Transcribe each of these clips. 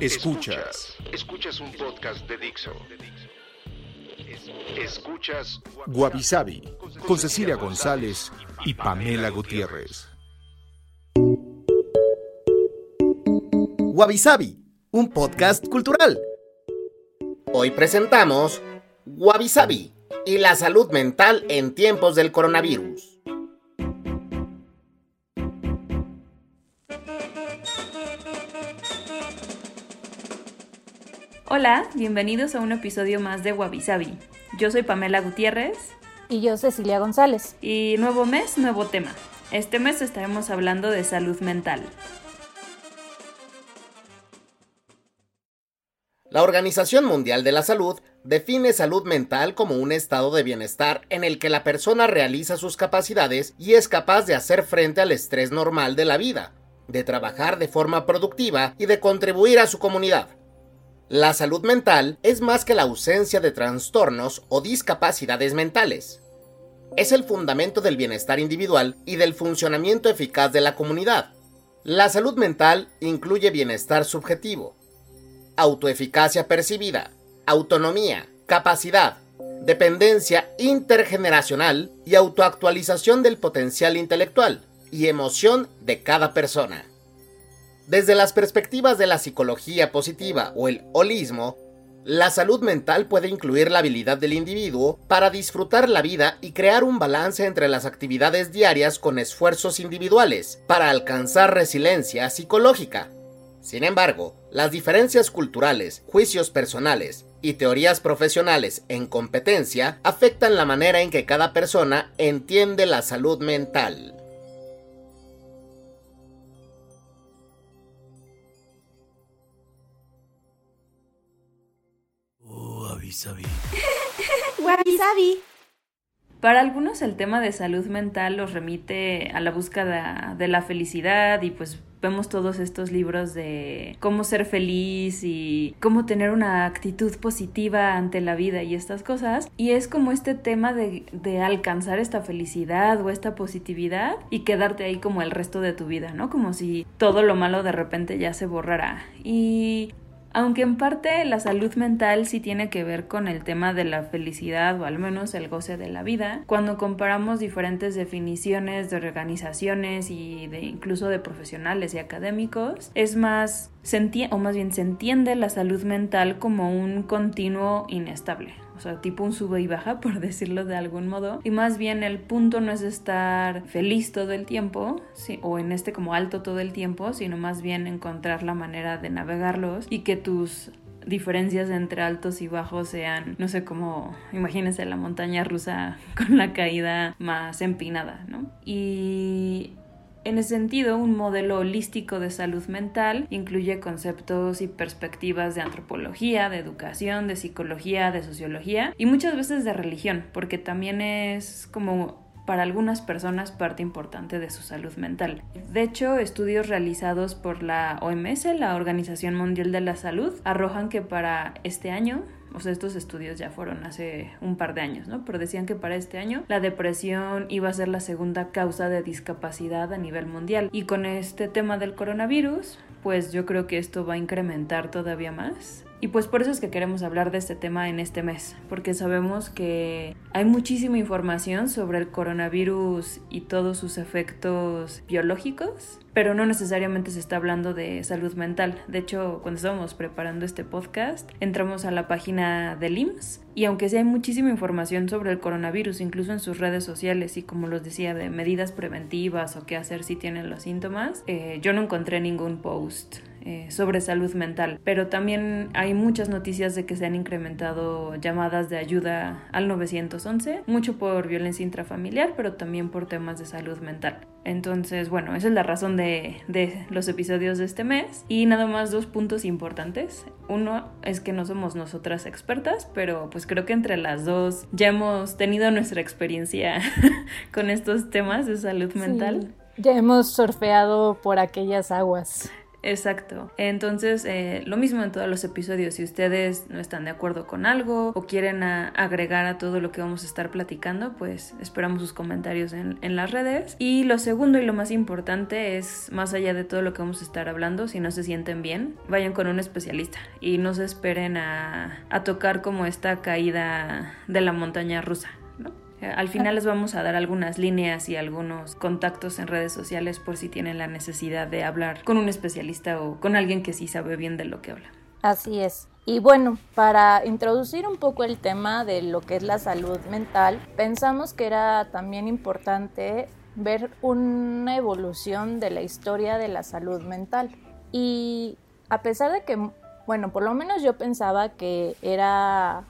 Escuchas. Escuchas un podcast de Dixo. Escuchas Guavisabi con Cecilia González y Pamela Gutiérrez. Guavisabi, un podcast cultural. Hoy presentamos Guavisabi y la salud mental en tiempos del coronavirus. Hola, bienvenidos a un episodio más de Wabisabi. Yo soy Pamela Gutiérrez. Y yo Cecilia González. Y nuevo mes, nuevo tema. Este mes estaremos hablando de salud mental. La Organización Mundial de la Salud define salud mental como un estado de bienestar en el que la persona realiza sus capacidades y es capaz de hacer frente al estrés normal de la vida, de trabajar de forma productiva y de contribuir a su comunidad. La salud mental es más que la ausencia de trastornos o discapacidades mentales. Es el fundamento del bienestar individual y del funcionamiento eficaz de la comunidad. La salud mental incluye bienestar subjetivo, autoeficacia percibida, autonomía, capacidad, dependencia intergeneracional y autoactualización del potencial intelectual y emoción de cada persona. Desde las perspectivas de la psicología positiva o el holismo, la salud mental puede incluir la habilidad del individuo para disfrutar la vida y crear un balance entre las actividades diarias con esfuerzos individuales para alcanzar resiliencia psicológica, sin embargo, las diferencias culturales, juicios personales y teorías profesionales en competencia afectan la manera en que cada persona entiende la salud mental. Para algunos el tema de salud mental los remite a la búsqueda de la felicidad y pues vemos todos estos libros de cómo ser feliz y cómo tener una actitud positiva ante la vida y estas cosas. Y es como este tema de, de, alcanzar esta felicidad o esta positividad y quedarte ahí como el resto de tu vida, ¿no? Como si todo lo malo de repente ya se borrara. Y aunque en parte la salud mental sí tiene que ver con el tema de la felicidad o al menos el goce de la vida, cuando comparamos diferentes definiciones de organizaciones y de incluso de profesionales y académicos, es más o más bien se entiende la salud mental como un continuo inestable o sea, tipo un sube y baja, por decirlo de algún modo. Y más bien el punto no es estar feliz todo el tiempo, sí, o en este como alto todo el tiempo, sino más bien encontrar la manera de navegarlos y que tus diferencias entre altos y bajos sean, no sé cómo, imagínense la montaña rusa con la caída más empinada, ¿no? Y en ese sentido, un modelo holístico de salud mental incluye conceptos y perspectivas de antropología, de educación, de psicología, de sociología y muchas veces de religión, porque también es como para algunas personas parte importante de su salud mental. De hecho, estudios realizados por la OMS, la Organización Mundial de la Salud, arrojan que para este año o sea, estos estudios ya fueron hace un par de años, ¿no? Pero decían que para este año la depresión iba a ser la segunda causa de discapacidad a nivel mundial. Y con este tema del coronavirus, pues yo creo que esto va a incrementar todavía más. Y pues por eso es que queremos hablar de este tema en este mes, porque sabemos que hay muchísima información sobre el coronavirus y todos sus efectos biológicos, pero no necesariamente se está hablando de salud mental. De hecho, cuando estábamos preparando este podcast, entramos a la página del IMSS y aunque sí hay muchísima información sobre el coronavirus, incluso en sus redes sociales y como los decía, de medidas preventivas o qué hacer si tienen los síntomas, eh, yo no encontré ningún post eh, sobre salud mental, pero también hay muchas noticias de que se han incrementado llamadas de ayuda al 911, mucho por violencia intrafamiliar, pero también por temas de salud mental. Entonces, bueno, esa es la razón de, de los episodios de este mes. Y nada más dos puntos importantes. Uno es que no somos nosotras expertas, pero pues creo que entre las dos ya hemos tenido nuestra experiencia con estos temas de salud mental. Ya hemos surfeado por aquellas aguas. Exacto. Entonces, eh, lo mismo en todos los episodios. Si ustedes no están de acuerdo con algo o quieren agregar a todo lo que vamos a estar platicando, pues esperamos sus comentarios en, las redes. Y lo segundo y lo más importante es, más allá de todo lo que vamos a estar hablando, si no se sienten bien, vayan con un especialista y no se esperen a, a tocar como esta caída de la montaña rusa. Eh, al final les vamos a dar algunas líneas y algunos contactos en redes sociales por si tienen la necesidad de hablar con un especialista o con alguien que sí sabe bien de lo que habla. Así es. Y bueno, para introducir un poco el tema de lo que es la salud mental, pensamos que era también importante ver una evolución de la historia de la salud mental. Y a pesar de que, bueno, por lo menos yo pensaba que era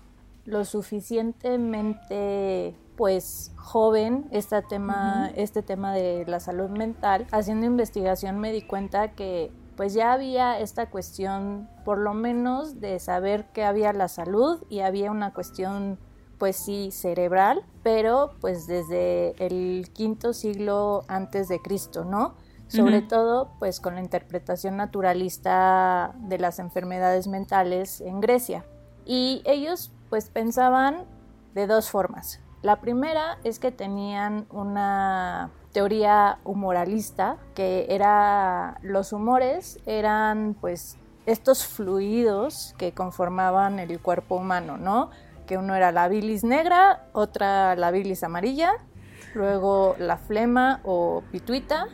lo suficientemente pues joven este tema, este tema de la salud mental, haciendo investigación me di cuenta que pues ya había esta cuestión por lo menos de saber que había la salud y había una cuestión pues sí cerebral, pero pues desde el quinto siglo antes de Cristo, ¿no? Sobre todo pues con la interpretación naturalista de las enfermedades mentales en Grecia. Y ellos pues pensaban de dos formas. La primera es que tenían una teoría humoralista, que era los humores eran pues estos fluidos que conformaban el cuerpo humano, ¿no? Que uno era la bilis negra, otra la bilis amarilla, luego la flema o pituita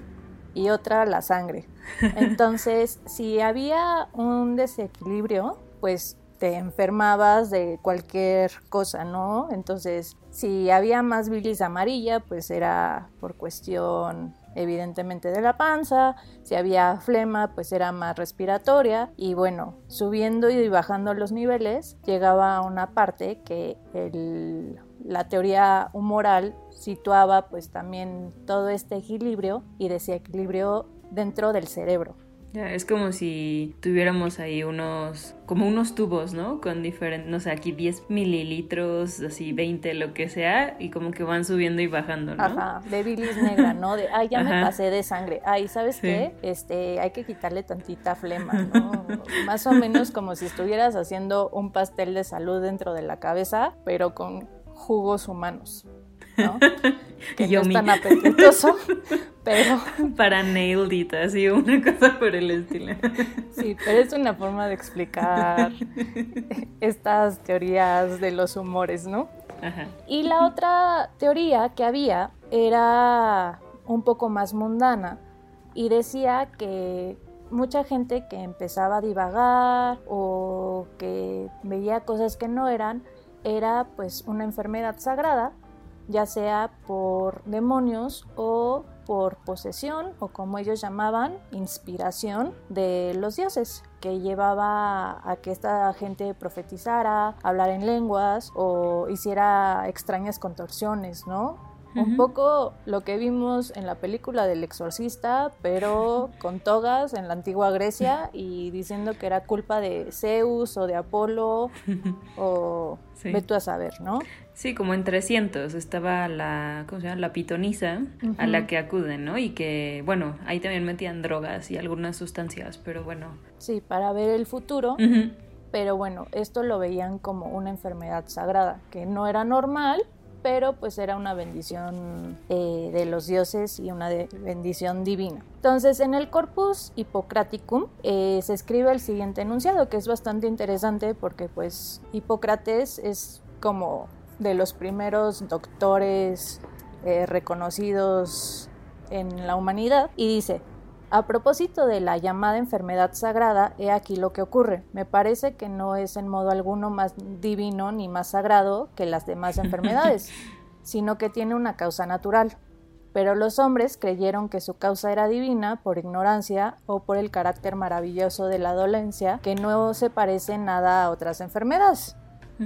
y otra la sangre. Entonces, si había un desequilibrio, pues te enfermabas de cualquier cosa, ¿no? Entonces, si había más bilis amarilla, pues era por cuestión evidentemente de la panza, si había flema, pues era más respiratoria y bueno, subiendo y bajando los niveles, llegaba a una parte que la teoría humoral situaba pues también todo este equilibrio y desequilibrio dentro del cerebro. Es como si tuviéramos ahí unos, como unos tubos, ¿no? Con diferentes, no sé, aquí 10 mililitros, así 20, lo que sea, y como que van subiendo y bajando, ¿no? Ajá, de bilis negra, ¿no? De, ay, ya me pasé de sangre. Ay, ¿sabes qué? Este, hay que quitarle tantita flema, ¿no? Más o menos como si estuvieras haciendo un pastel de salud dentro de la cabeza, pero con jugos humanos. ¿No? Que no es tan apetitoso, pero... Para nailed it, así una cosa por el estilo. Sí, pero es una forma de explicar estas teorías de los humores, ¿no? Ajá. Y la otra teoría que había era un poco más mundana y decía que mucha gente que empezaba a divagar o que veía cosas que no eran, era pues una enfermedad sagrada ya sea por demonios o por posesión o como ellos llamaban, inspiración de los dioses, que llevaba a que esta gente profetizara, hablara en lenguas o hiciera extrañas contorsiones, ¿no? Un poco lo que vimos en la película del exorcista, pero con togas en la antigua Grecia y diciendo que era culpa de Zeus o de Apolo o ve tú a saber, ¿no? Sí, como en 300 estaba la, ¿cómo se llama? La pitonisa a la que acuden, ¿no? Y que, bueno, ahí también metían drogas y algunas sustancias, pero bueno. Sí, para ver el futuro. Pero bueno, esto lo veían como una enfermedad sagrada, que no era normal, pero pues era una bendición eh, de los dioses y una bendición divina. Entonces en el Corpus Hippocraticum eh, se escribe el siguiente enunciado que es bastante interesante porque pues Hipócrates es como de los primeros doctores eh, reconocidos en la humanidad y dice a propósito de la llamada enfermedad sagrada, he aquí lo que ocurre. Me parece que no es en modo alguno más divino ni más sagrado que las demás enfermedades, sino que tiene una causa natural. pero los hombres creyeron que su causa era divina por ignorancia o por el carácter maravilloso de la dolencia que no se parece nada a otras enfermedades.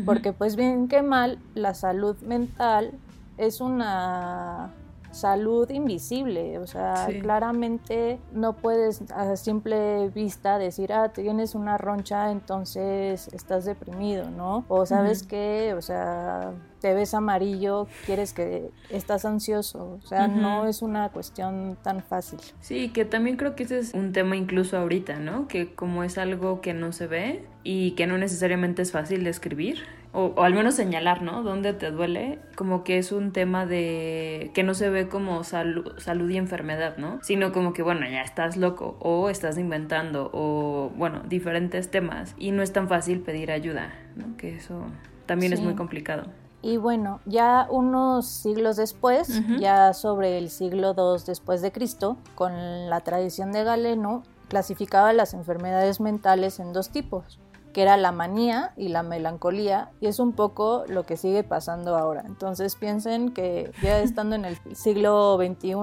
Porque pues bien que mal, la salud mental es una salud invisible, o sea, claramente no puedes a simple vista decir, ah, tienes una roncha, entonces estás deprimido, ¿no? O sabes que, o sea, te ves amarillo, quieres que estás ansioso, o sea, no es una cuestión tan fácil. Sí, que también creo que ese es un tema incluso ahorita, ¿no? Que como es algo que no se ve y que no necesariamente es fácil de escribir, o, al menos señalar, ¿no? Dónde te duele, como que es un tema de que no se ve como salud, salud y enfermedad, ¿no? Sino como que, bueno, ya estás loco o estás inventando o, bueno, diferentes temas y no es tan fácil pedir ayuda, ¿no? Que eso también es muy complicado. Y bueno, ya unos siglos después, ya sobre el siglo II después de Cristo, con la tradición de Galeno, clasificaba las enfermedades mentales en dos tipos, que era la manía y la melancolía, y es un poco lo que sigue pasando ahora. Entonces piensen que ya estando en el siglo XXI,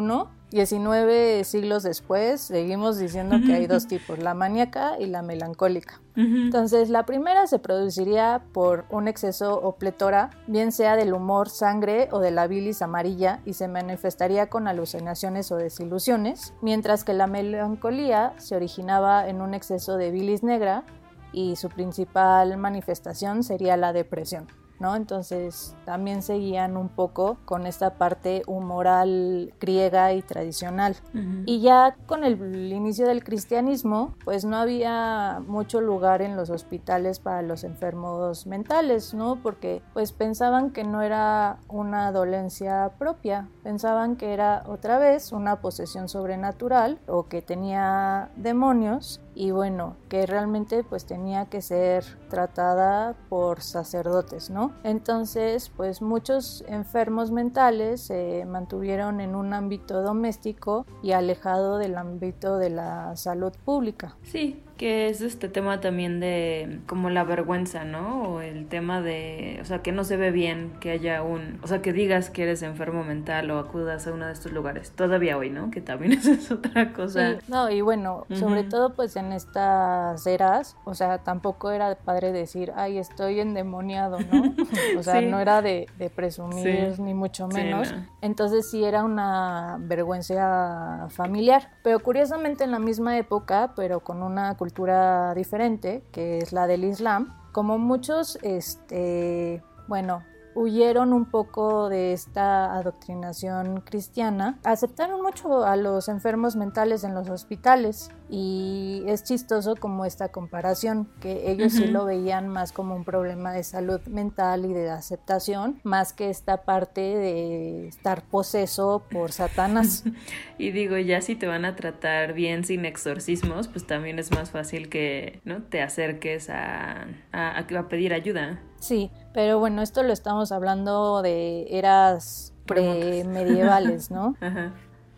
19 siglos después, seguimos diciendo que hay dos tipos, la maníaca y la melancólica. Entonces, la primera se produciría por un exceso o pletora, bien sea del humor, sangre o de la bilis amarilla, y se manifestaría con alucinaciones o desilusiones, mientras que la melancolía se originaba en un exceso de bilis negra, y su principal manifestación sería la depresión. ¿no? Entonces también seguían un poco con esta parte humoral griega y tradicional. Y ya con el inicio del cristianismo, pues no había mucho lugar en los hospitales para los enfermos mentales, ¿no? Porque pues pensaban que no era una dolencia propia, pensaban que era otra vez una posesión sobrenatural o que tenía demonios y bueno, que realmente pues tenía que ser tratada por sacerdotes, ¿no? Entonces, pues muchos enfermos mentales se mantuvieron en un ámbito doméstico y alejado del ámbito de la salud pública. Sí, que es este tema también de como la vergüenza, ¿no? O el tema de, o sea, que no se ve bien que haya un, o sea, que digas que eres enfermo mental o acudas a uno de estos lugares, todavía hoy, ¿no? Que también es otra cosa. no, y bueno, sobre todo pues en estas eras, o sea, tampoco era padre decir, ay, estoy endemoniado, ¿no? o sea, no era de, presumir ni mucho menos. Entonces sí era una vergüenza familiar, pero curiosamente en la misma época, pero con una cultura diferente, que es la del Islam, como muchos, este, bueno, huyeron un poco de esta adoctrinación cristiana, aceptaron mucho a los enfermos mentales en los hospitales y es chistoso como esta comparación, que ellos sí lo veían más como un problema de salud mental y de aceptación, más que esta parte de estar poseso por Satanás. y digo, ya si te van a tratar bien sin exorcismos, pues también es más fácil que ¿no? te acerques a, a, a pedir ayuda. Sí, pero bueno, esto lo estamos hablando de eras premedievales, ¿no?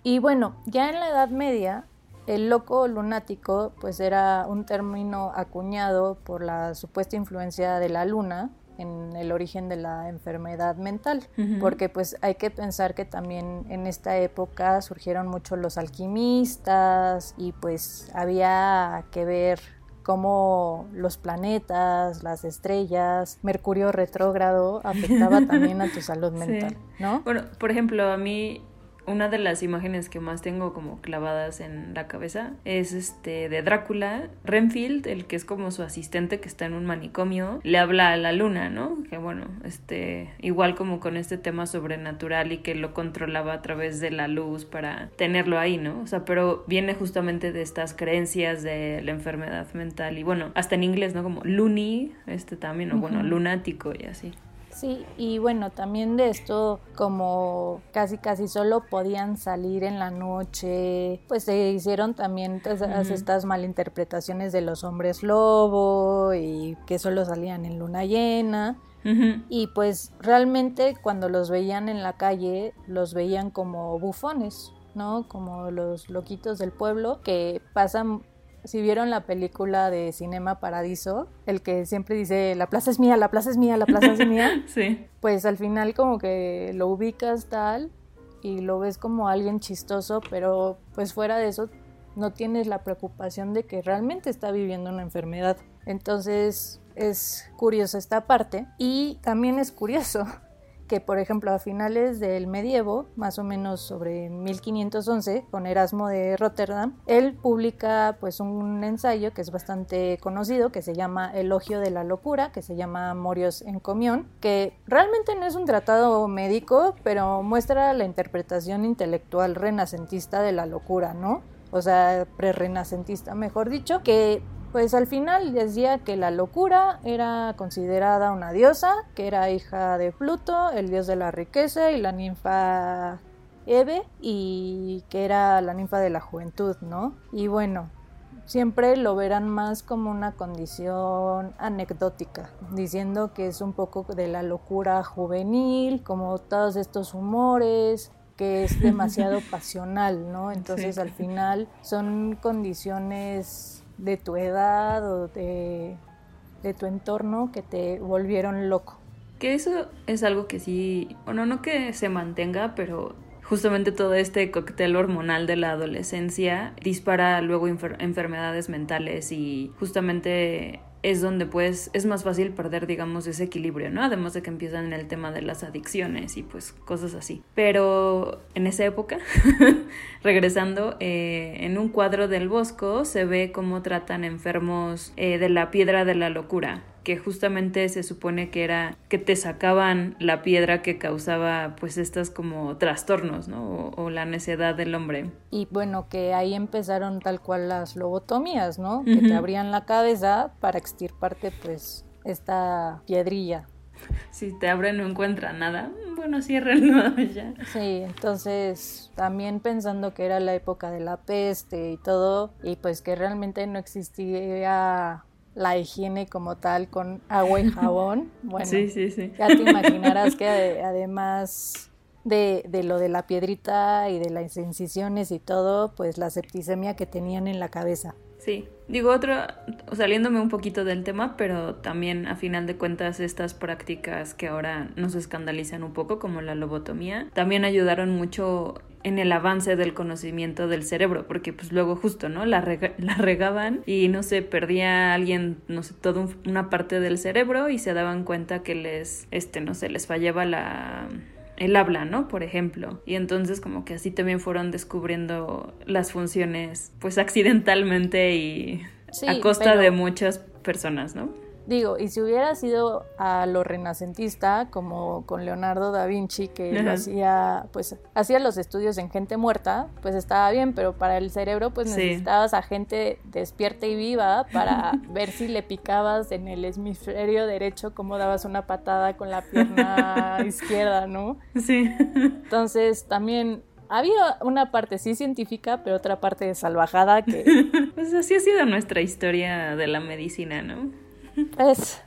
Y bueno, ya en la Edad Media, el loco lunático pues era un término acuñado por la supuesta influencia de la luna en el origen de la enfermedad mental, porque pues hay que pensar que también en esta época surgieron mucho los alquimistas y pues había que ver cómo los planetas, las estrellas, Mercurio retrógrado afectaba también a tu salud mental, ¿no? Bueno, por ejemplo, a mí una de las imágenes que más tengo como clavadas en la cabeza es este de Drácula, Renfield, el que es como su asistente que está en un manicomio, le habla a la luna, ¿no? Que bueno, este, igual como con este tema sobrenatural y que lo controlaba a través de la luz para tenerlo ahí, ¿no? O sea, pero viene justamente de estas creencias de la enfermedad mental y bueno, hasta en inglés, ¿no? Como loony, este también, o bueno, lunático y así. Sí, y bueno, también de esto, como casi casi solo podían salir en la noche, pues se hicieron también todas estas malinterpretaciones de los hombres lobo y que solo salían en luna llena. Y pues realmente cuando los veían en la calle, los veían como bufones, ¿no? Como los loquitos del pueblo que pasan si vieron la película de Cinema Paradiso, el que siempre dice, la plaza es mía, la plaza es mía, la plaza es mía, sí. pues al final como que lo ubicas tal y lo ves como alguien chistoso, pero pues fuera de eso no tienes la preocupación de que realmente está viviendo una enfermedad. Entonces es curioso esta parte y también es curioso que por ejemplo a finales del medievo, más o menos sobre 1511, con Erasmo de Rotterdam, él publica pues un ensayo que es bastante conocido, que se llama Elogio de la locura, que se llama Morios en Comión, que realmente no es un tratado médico, pero muestra la interpretación intelectual renacentista de la locura, ¿no? O sea, pre-renacentista, mejor dicho, que pues al final decía que la locura era considerada una diosa, que era hija de Pluto, el dios de la riqueza, y la ninfa Eve, y que era la ninfa de la juventud, ¿no? Y bueno, siempre lo verán más como una condición anecdótica, diciendo que es un poco de la locura juvenil, como todos estos humores, que es demasiado pasional, ¿no? Entonces al final son condiciones de tu edad o de, tu entorno que te volvieron loco. Que eso es algo que sí, bueno, no que se mantenga, pero justamente todo este cóctel hormonal de la adolescencia dispara luego enfermedades mentales y justamente es donde pues es más fácil perder digamos ese equilibrio, ¿no? Además de que empiezan en el tema de las adicciones y pues cosas así. Pero en esa época, regresando, eh, en un cuadro del Bosco se ve cómo tratan enfermos eh, de la piedra de la locura que justamente se supone que era que te sacaban la piedra que causaba pues estas como trastornos, ¿no? O, la necedad del hombre. Y bueno, que ahí empezaron tal cual las lobotomías, ¿no? Que te abrían la cabeza para extirparte pues esta piedrilla. Si te abren no encuentran nada, bueno, ciérrenlo ya. Sí, entonces también pensando que era la época de la peste y todo, y pues que realmente no existía la higiene como tal con agua y jabón. Bueno, sí, sí, sí. ya te imaginarás que además de, de, lo de la piedrita y de las incisiones y todo, pues la septicemia que tenían en la cabeza. Sí, digo otro, saliéndome un poquito del tema, pero también a final de cuentas estas prácticas que ahora nos escandalizan un poco, como la lobotomía, también ayudaron mucho en el avance del conocimiento del cerebro, porque pues luego justo, ¿no? La, la regaban y no sé, perdía alguien, no sé, toda una parte del cerebro y se daban cuenta que les, este, no sé, les fallaba la el habla, ¿no? Por ejemplo. Y entonces como que así también fueron descubriendo las funciones pues accidentalmente y a costa de muchas personas, ¿no? Digo, y si hubiera sido a lo renacentista, como con Leonardo da Vinci, que lo hacía, pues, hacía los estudios en gente muerta, pues estaba bien, pero para el cerebro, pues necesitabas a gente despierta y viva para ver si le picabas en el hemisferio derecho, cómo dabas una patada con la pierna izquierda, ¿no? Sí. Entonces, también había una parte sí científica, pero otra parte de salvajada que... pues así ha sido nuestra historia de la medicina, ¿no? Es.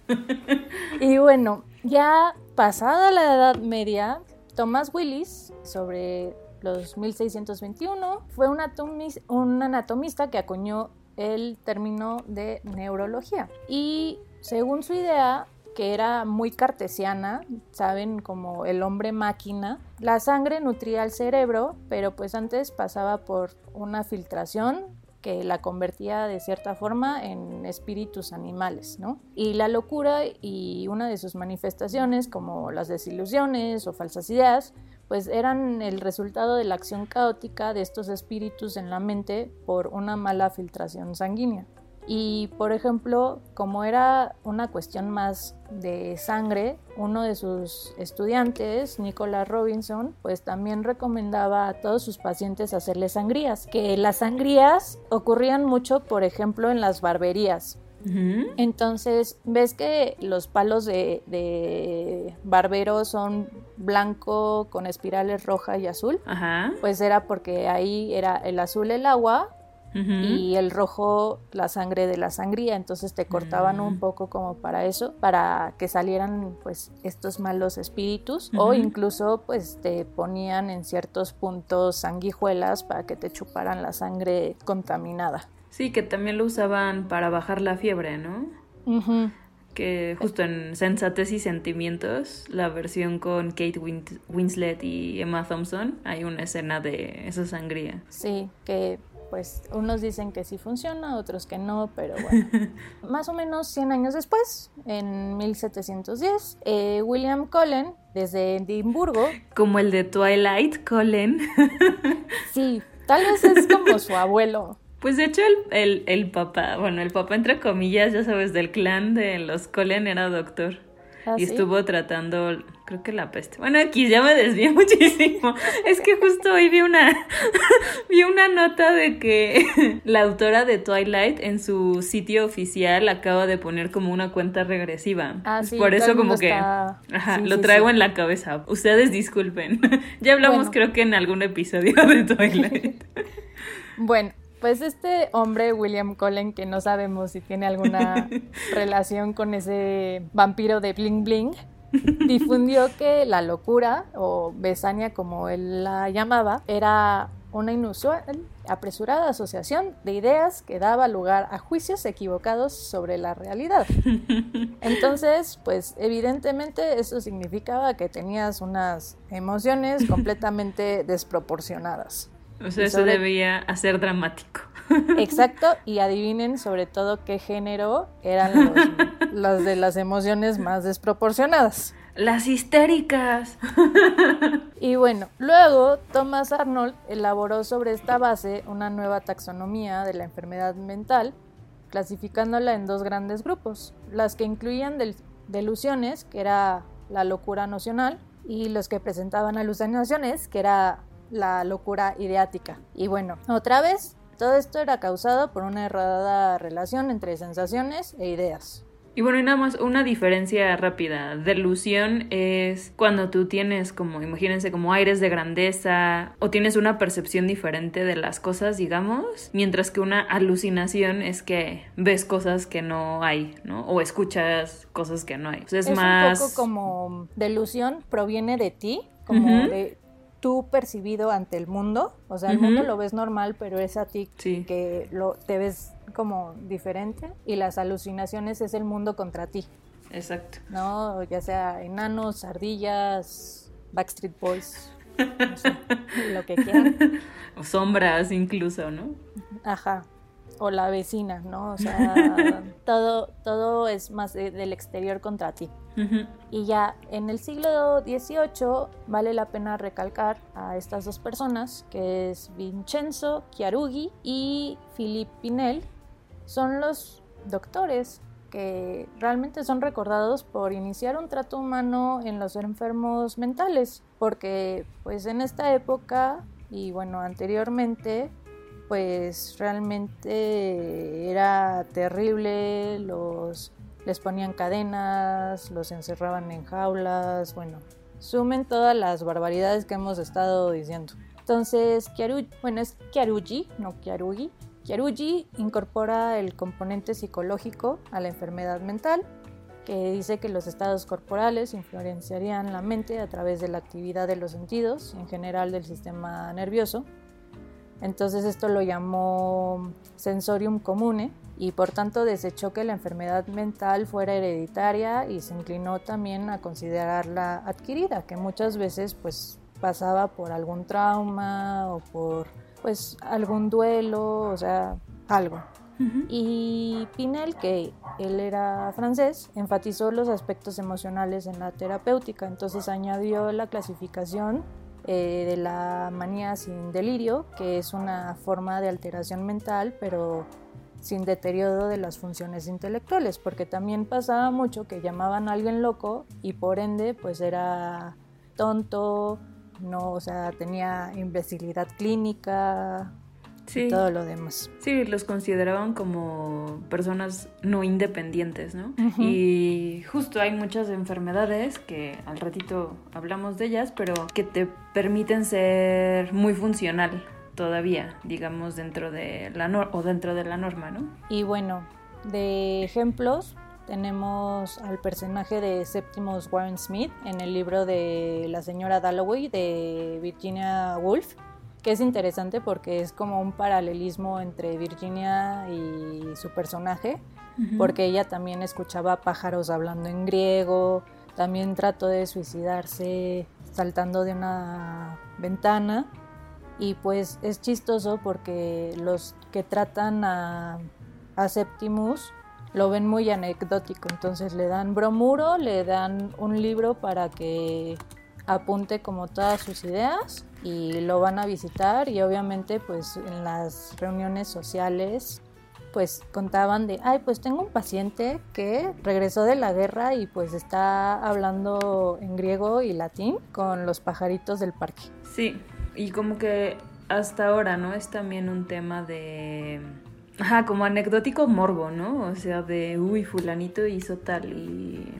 Y bueno, ya pasada la Edad Media, Thomas Willis, sobre los 1621, fue un, un anatomista que acuñó el término de neurología. Y según su idea, que era muy cartesiana, saben, como el hombre máquina. La sangre nutría al cerebro, pero pues antes pasaba por una filtración que la convertía de cierta forma en espíritus animales, ¿no? Y la locura y una de sus manifestaciones, como las desilusiones o falsas ideas, pues eran el resultado de la acción caótica de estos espíritus en la mente por una mala filtración sanguínea. Y por ejemplo, como era una cuestión más de sangre, uno de sus estudiantes, Nicholas Robinson, pues también recomendaba a todos sus pacientes hacerle sangrías, que las sangrías ocurrían mucho, por ejemplo, en las barberías. Entonces, ves que los palos de, de, barbero son blanco con espirales roja y azul. Pues era porque ahí era el azul el agua y el rojo la sangre de la sangría, entonces te cortaban un mm. poco como para eso, para que salieran pues estos malos espíritus o incluso pues te ponían en ciertos puntos sanguijuelas para que te chuparan la sangre contaminada. Sí, que también lo usaban para bajar la fiebre, ¿no? Que justo en Sensatez y Sentimientos, la versión con Kate Winslet y Emma Thompson, hay una escena de esa sangría. Sí, que pues unos dicen que sí funciona, otros que no, pero bueno. Más o menos 100 años después, en 1710, eh, William Cullen, desde Edimburgo. Como el de Twilight, Cullen. sí, tal vez es como su abuelo. Pues de hecho el, el, papá, bueno, el papá entre comillas, ya sabes, del clan de los Colen era doctor. ¿Ah, y estuvo tratando, creo que la peste. Bueno, aquí ya me desvié muchísimo. Es que justo hoy vi una, vi una nota de que la autora de Twilight en su sitio oficial acaba de poner como una cuenta regresiva. Ah, sí, Por eso como que ajá, lo traigo en la cabeza. Ustedes disculpen. ya hablamos creo que en algún episodio de Twilight. bueno, pues este hombre, William Cullen, que no sabemos si tiene alguna relación con ese vampiro de Bling Bling, difundió que la locura, o Besania como él la llamaba, era una inusual, apresurada asociación de ideas que daba lugar a juicios equivocados sobre la realidad. Entonces, pues evidentemente eso significaba que tenías unas emociones completamente desproporcionadas. O sea, eso debía hacer dramático. Exacto, y adivinen sobre todo qué género eran los, las de las emociones más desproporcionadas. Las histéricas. Y bueno, luego Thomas Arnold elaboró sobre esta base una nueva taxonomía de la enfermedad mental, clasificándola en dos grandes grupos, las que incluían delusiones, que era la locura nocional, y los que presentaban alucinaciones, que era la locura ideática. Y bueno, otra vez, todo esto era causado por una errada relación entre sensaciones e ideas. Y bueno, y nada más una diferencia rápida. Delusión es cuando tú tienes como, imagínense, como aires de grandeza o tienes una percepción diferente de las cosas, digamos, mientras que una alucinación es que ves cosas que no hay, ¿no? O escuchas cosas que no hay. es, más... un poco como delusión proviene de ti, como de tú percibido ante el mundo, o sea, el mundo lo ves normal, pero es a ti que lo, te ves como diferente y las alucinaciones es el mundo contra ti. Exacto. ¿No? Ya sea enanos, ardillas, Backstreet Boys, no sé, lo que quieran. O sombras incluso, ¿no? Ajá o la vecina, ¿no? O sea, todo, todo es más del exterior contra ti. Y ya en el siglo XVIII vale la pena recalcar a estas dos personas, que es Vincenzo Chiarughi y Philippe Pinel, son los doctores que realmente son recordados por iniciar un trato humano en los enfermos mentales, porque pues en esta época y bueno, anteriormente pues realmente era terrible, los les ponían cadenas, los encerraban en jaulas, bueno, sumen todas las barbaridades que hemos estado diciendo. Entonces, Chiarugi, bueno, es Chiarugi, no Chiarugi. Chiarugi incorpora el componente psicológico a la enfermedad mental, que dice que los estados corporales influenciarían la mente a través de la actividad de los sentidos, en general del sistema nervioso, entonces esto lo llamó sensorium comune y por tanto desechó que la enfermedad mental fuera hereditaria y se inclinó también a considerarla adquirida, que muchas veces pues pasaba por algún trauma o por pues algún duelo, o sea, algo. Y Pinel, que él era francés, enfatizó los aspectos emocionales en la terapéutica, entonces añadió la clasificación eh, de la manía sin delirio, que es una forma de alteración mental, pero sin deterioro de las funciones intelectuales, porque también pasaba mucho que llamaban a alguien loco y por ende pues era tonto, no, o sea, tenía imbecilidad clínica, sí. todo lo demás. Sí, los consideraban como personas no independientes, ¿no? Y justo hay muchas enfermedades que al ratito hablamos de ellas, pero que te permiten ser muy funcional todavía, digamos, dentro de la o dentro de la norma, ¿no? Y bueno, de ejemplos tenemos al personaje de Septimus Warren Smith en el libro de la señora Dalloway de Virginia Woolf que es interesante porque es como un paralelismo entre Virginia y su personaje, porque ella también escuchaba pájaros hablando en griego, también trató de suicidarse saltando de una ventana y pues es chistoso porque los que tratan a, a Septimus lo ven muy anecdótico, entonces le dan bromuro, le dan un libro para que apunte como todas sus ideas y lo van a visitar y obviamente pues en las reuniones sociales pues contaban de, ay, pues tengo un paciente que regresó de la guerra y pues está hablando en griego y latín con los pajaritos del parque. Sí, y como que hasta ahora, ¿no? Es también un tema de... Ajá, como anecdótico morbo, ¿no? O sea, de, uy, fulanito hizo tal y...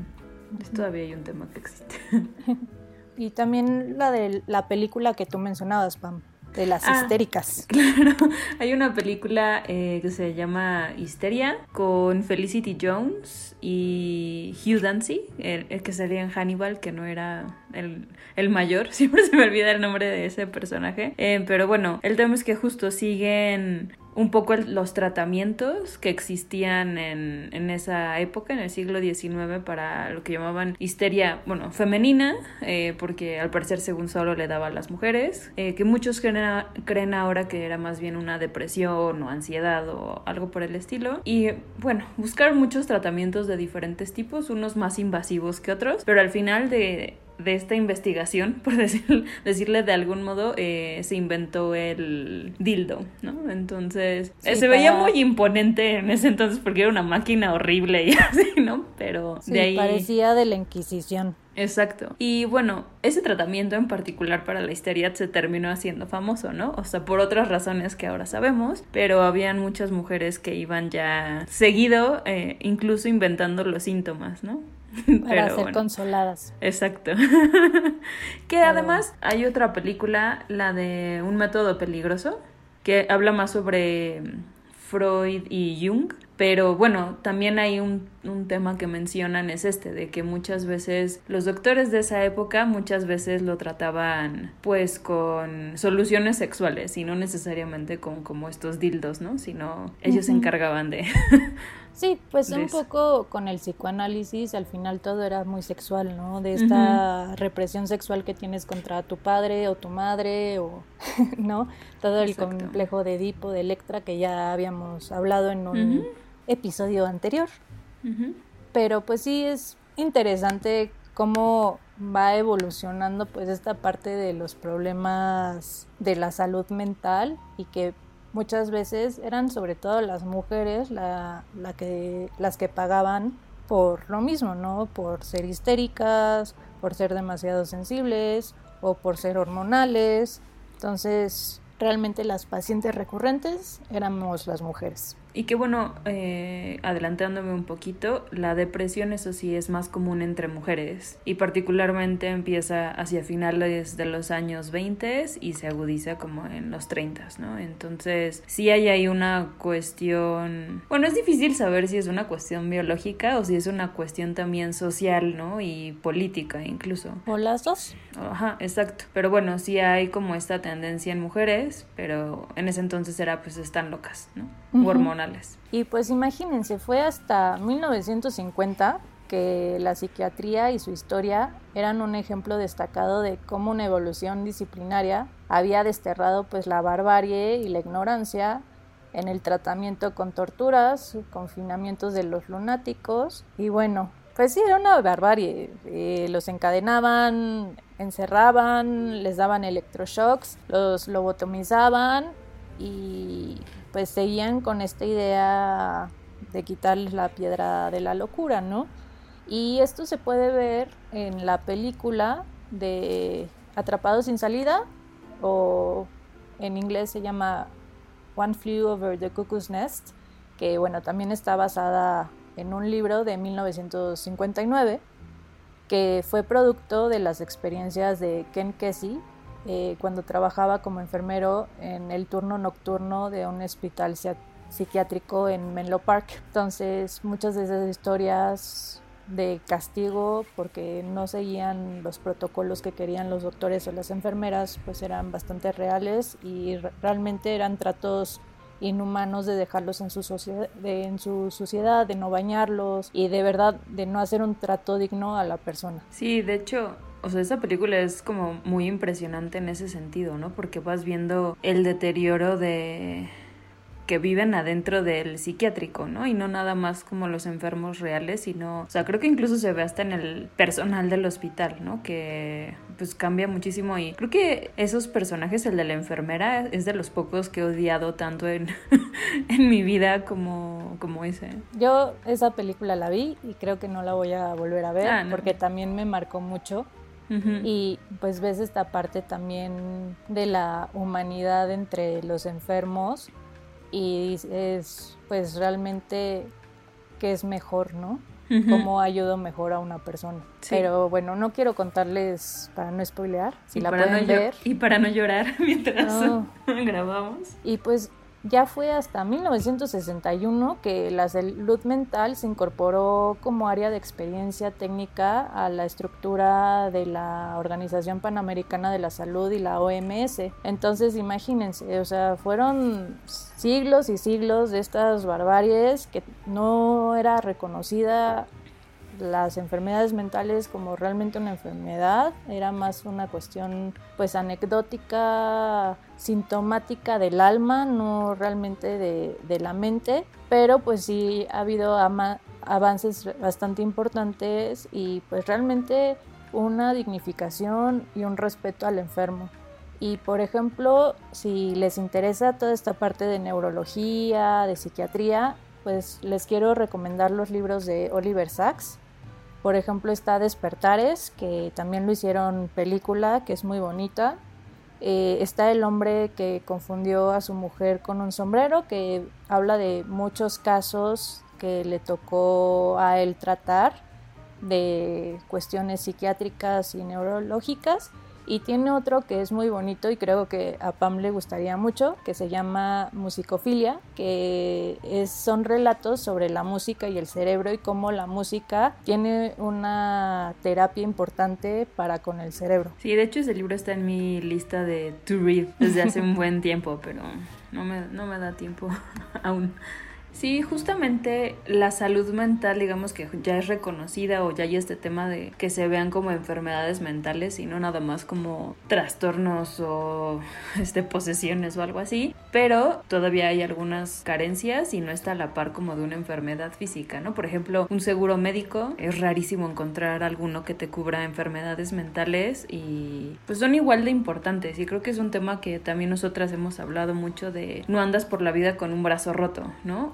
todavía hay un tema que existe. Y también la de la película que tú mencionabas, Pam, de las Ah, histéricas. Claro, hay una película eh, que se llama Histeria con Felicity Jones y Hugh Dancy, el, el que salía en Hannibal, que no era el, el mayor, siempre se me olvida el nombre de ese personaje. Eh, pero bueno, el tema es que justo siguen un poco los tratamientos que existían en, en esa época, en el siglo XIX, para lo que llamaban histeria, bueno, femenina, eh, porque al parecer según solo le daba a las mujeres, eh, que muchos creen, creen ahora que era más bien una depresión o ansiedad o algo por el estilo. Y bueno, buscar muchos tratamientos de diferentes tipos, unos más invasivos que otros, pero al final de de esta investigación, por decir- decirle de algún modo, eh, se inventó el dildo, ¿no? Entonces, eh, se veía muy imponente en ese entonces porque era una máquina horrible y así, ¿no? Pero Sí, de ahí... parecía de la Inquisición. Exacto. Y bueno, ese tratamiento en particular para la histeria se terminó haciendo famoso, ¿no? O sea, por otras razones que ahora sabemos, pero habían muchas mujeres que iban ya seguido, eh, incluso inventando los síntomas, ¿no? Para Pero ser bueno. consoladas. Exacto. que además hay otra película, la de Un método peligroso, que habla más sobre mm, Freud y Jung. Pero bueno, también hay un, un tema que mencionan, es este, de que muchas veces los doctores de esa época muchas veces lo trataban pues con soluciones sexuales y no necesariamente con como estos dildos, ¿no? Sino ellos se encargaban de... Sí, pues un poco con el psicoanálisis, al final todo era muy sexual, ¿no? De esta represión sexual que tienes contra tu padre o tu madre, o, ¿no? Todo el Exacto. complejo de Edipo, de Electra, que ya habíamos hablado en un episodio anterior. Pero pues sí es interesante cómo va evolucionando pues esta parte de los problemas de la salud mental y que muchas veces eran sobre todo las mujeres la, la que, las que pagaban por lo mismo, ¿no? Por ser histéricas, por ser demasiado sensibles o por ser hormonales. Entonces, realmente las pacientes recurrentes éramos las mujeres. Y que bueno, eh, adelantándome un poquito, la depresión eso sí es más común entre mujeres y particularmente empieza hacia finales de los años 20 y se agudiza como en los 30, ¿no? Entonces sí hay ahí una cuestión, bueno, es difícil saber si es una cuestión biológica o si es una cuestión también social, ¿no? Y política incluso. ¿O las dos? Ajá, exacto. Pero bueno, sí hay como esta tendencia en mujeres, pero en ese entonces era pues están locas, ¿no? Hormonales. Y pues imagínense, fue hasta 1950 que la psiquiatría y su historia eran un ejemplo destacado de cómo una evolución disciplinaria había desterrado pues la barbarie y la ignorancia en el tratamiento con torturas, confinamientos de los lunáticos y bueno, pues sí, era una barbarie. Eh, los encadenaban, encerraban, les daban electroshocks, los lobotomizaban y pues seguían con esta idea de quitarles la piedra de la locura, ¿no? Y esto se puede ver en la película de Atrapados sin salida o en inglés se llama One Flew Over the Cuckoo's Nest, que bueno, también está basada en un libro de 1959 que fue producto de las experiencias de Ken Kesey eh, cuando trabajaba como enfermero en el turno nocturno de un hospital psiquiátrico en Menlo Park. Entonces, muchas de esas historias de castigo porque no seguían los protocolos que querían los doctores o las enfermeras, pues eran bastante reales y realmente eran tratos inhumanos de dejarlos en su, sociedad, de, en su suciedad, de no bañarlos y de verdad de no hacer un trato digno a la persona. Sí, de hecho, o sea, esa película es como muy impresionante en ese sentido, ¿no? Porque vas viendo el deterioro de que viven adentro del psiquiátrico, ¿no? Y no nada más como los enfermos reales, sino, o sea, creo que incluso se ve hasta en el personal del hospital, ¿no? Que pues cambia muchísimo y creo que esos personajes, el de la enfermera, es de los pocos que he odiado tanto en, en mi vida como, como ese. Yo esa película la vi y creo que no la voy a volver a ver ah, porque también me marcó mucho. Y pues ves esta parte también de la humanidad entre los enfermos y es pues realmente que es mejor, ¿no? Cómo ayudo mejor a una persona. Pero bueno, no quiero contarles para no spoilear, si la pueden ver. Y para no llorar mientras grabamos. Y pues ya fue hasta 1961 que la salud mental se incorporó como área de experiencia técnica a la estructura de la Organización Panamericana de la Salud y la OMS. Entonces imagínense, o sea, fueron siglos y siglos de estas barbaries que no era reconocida las enfermedades mentales como realmente una enfermedad, era más una cuestión pues anecdótica, sintomática del alma, no realmente de, la mente, pero pues sí ha habido avances bastante importantes y pues realmente una dignificación y un respeto al enfermo. Y por ejemplo, si les interesa toda esta parte de neurología, de psiquiatría, pues les quiero recomendar los libros de Oliver Sacks. Por ejemplo, está Despertares, que también lo hicieron película, que es muy bonita. Eh, está El hombre que confundió a su mujer con un sombrero, que habla de muchos casos que le tocó a él tratar de cuestiones psiquiátricas y neurológicas. Y tiene otro que es muy bonito y creo que a Pam le gustaría mucho, que se llama Musicofilia, que es, son relatos sobre la música y el cerebro y cómo la música tiene una terapia importante para con el cerebro. Sí, de hecho ese libro está en mi lista de to read desde hace un buen tiempo, pero no me, no me da tiempo aún. Sí, justamente la salud mental, digamos que ya es reconocida o ya hay este tema de que se vean como enfermedades mentales y no nada más como trastornos o este posesiones o algo así, pero todavía hay algunas carencias y no está a la par como de una enfermedad física, ¿no? Por ejemplo, un seguro médico es rarísimo encontrar alguno que te cubra enfermedades mentales y pues son igual de importantes y creo que es un tema que también nosotras hemos hablado mucho de no andas por la vida con un brazo roto, ¿no?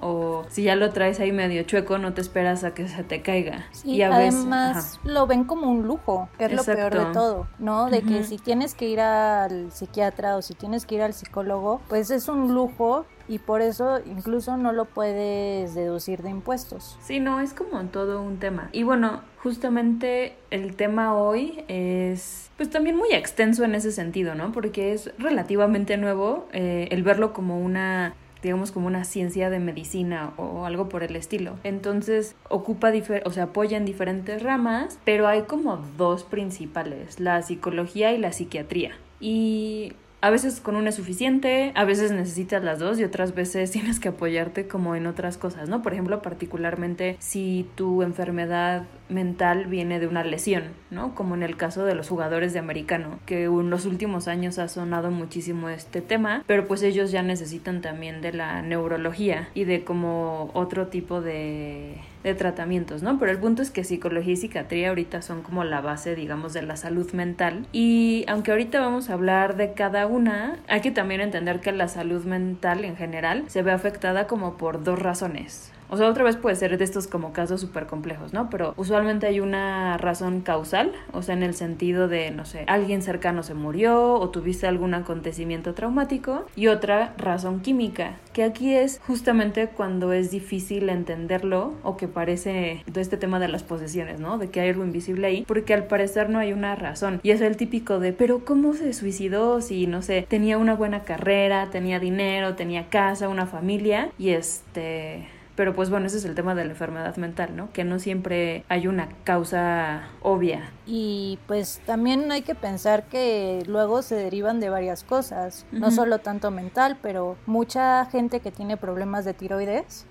Si ya lo traes ahí medio chueco, no te esperas a que se te caiga. y además lo ven como un lujo, es lo peor de todo, ¿no? De que si tienes que ir al psiquiatra o si tienes que ir al psicólogo, pues es un lujo y por eso incluso no lo puedes deducir de impuestos. Sí, no, es como todo un tema. Y bueno, justamente el tema hoy es pues también muy extenso en ese sentido, ¿no? Porque es relativamente nuevo eh, el verlo como una digamos como una ciencia de medicina o algo por el estilo. Entonces ocupa, o sea, apoya en diferentes ramas, pero hay como dos principales, la psicología y la psiquiatría. Y a veces con una es suficiente, a veces necesitas las dos y otras veces tienes que apoyarte como en otras cosas, ¿no? Por ejemplo, particularmente si tu enfermedad mental viene de una lesión, ¿no? Como en el caso de los jugadores de americano, que en los últimos años ha sonado muchísimo este tema, pero pues ellos ya necesitan también de la neurología y de como otro tipo de de tratamientos, ¿no? Pero el punto es que psicología y psiquiatría ahorita son como la base, digamos, de la salud mental. Y aunque ahorita vamos a hablar de cada una, hay que también entender que la salud mental en general se ve afectada como por dos razones. O sea, otra vez puede ser de estos como casos súper complejos, ¿no? Pero usualmente hay una razón causal, o sea, en el sentido de, no sé, alguien cercano se murió o tuviste algún acontecimiento traumático, y otra razón química, que aquí es justamente cuando es difícil entenderlo o que parece todo este tema de las posesiones, ¿no? De que hay algo invisible ahí, porque al parecer no hay una razón. Y es el típico de, pero ¿cómo se suicidó si, no sé, tenía una buena carrera, tenía dinero, tenía casa, una familia, y este Pero pues bueno, ese es el tema de la enfermedad mental, ¿no? Que no siempre hay una causa obvia. Y pues también hay que pensar que luego se derivan de varias cosas, no solo tanto mental, pero mucha gente que tiene problemas de tiroides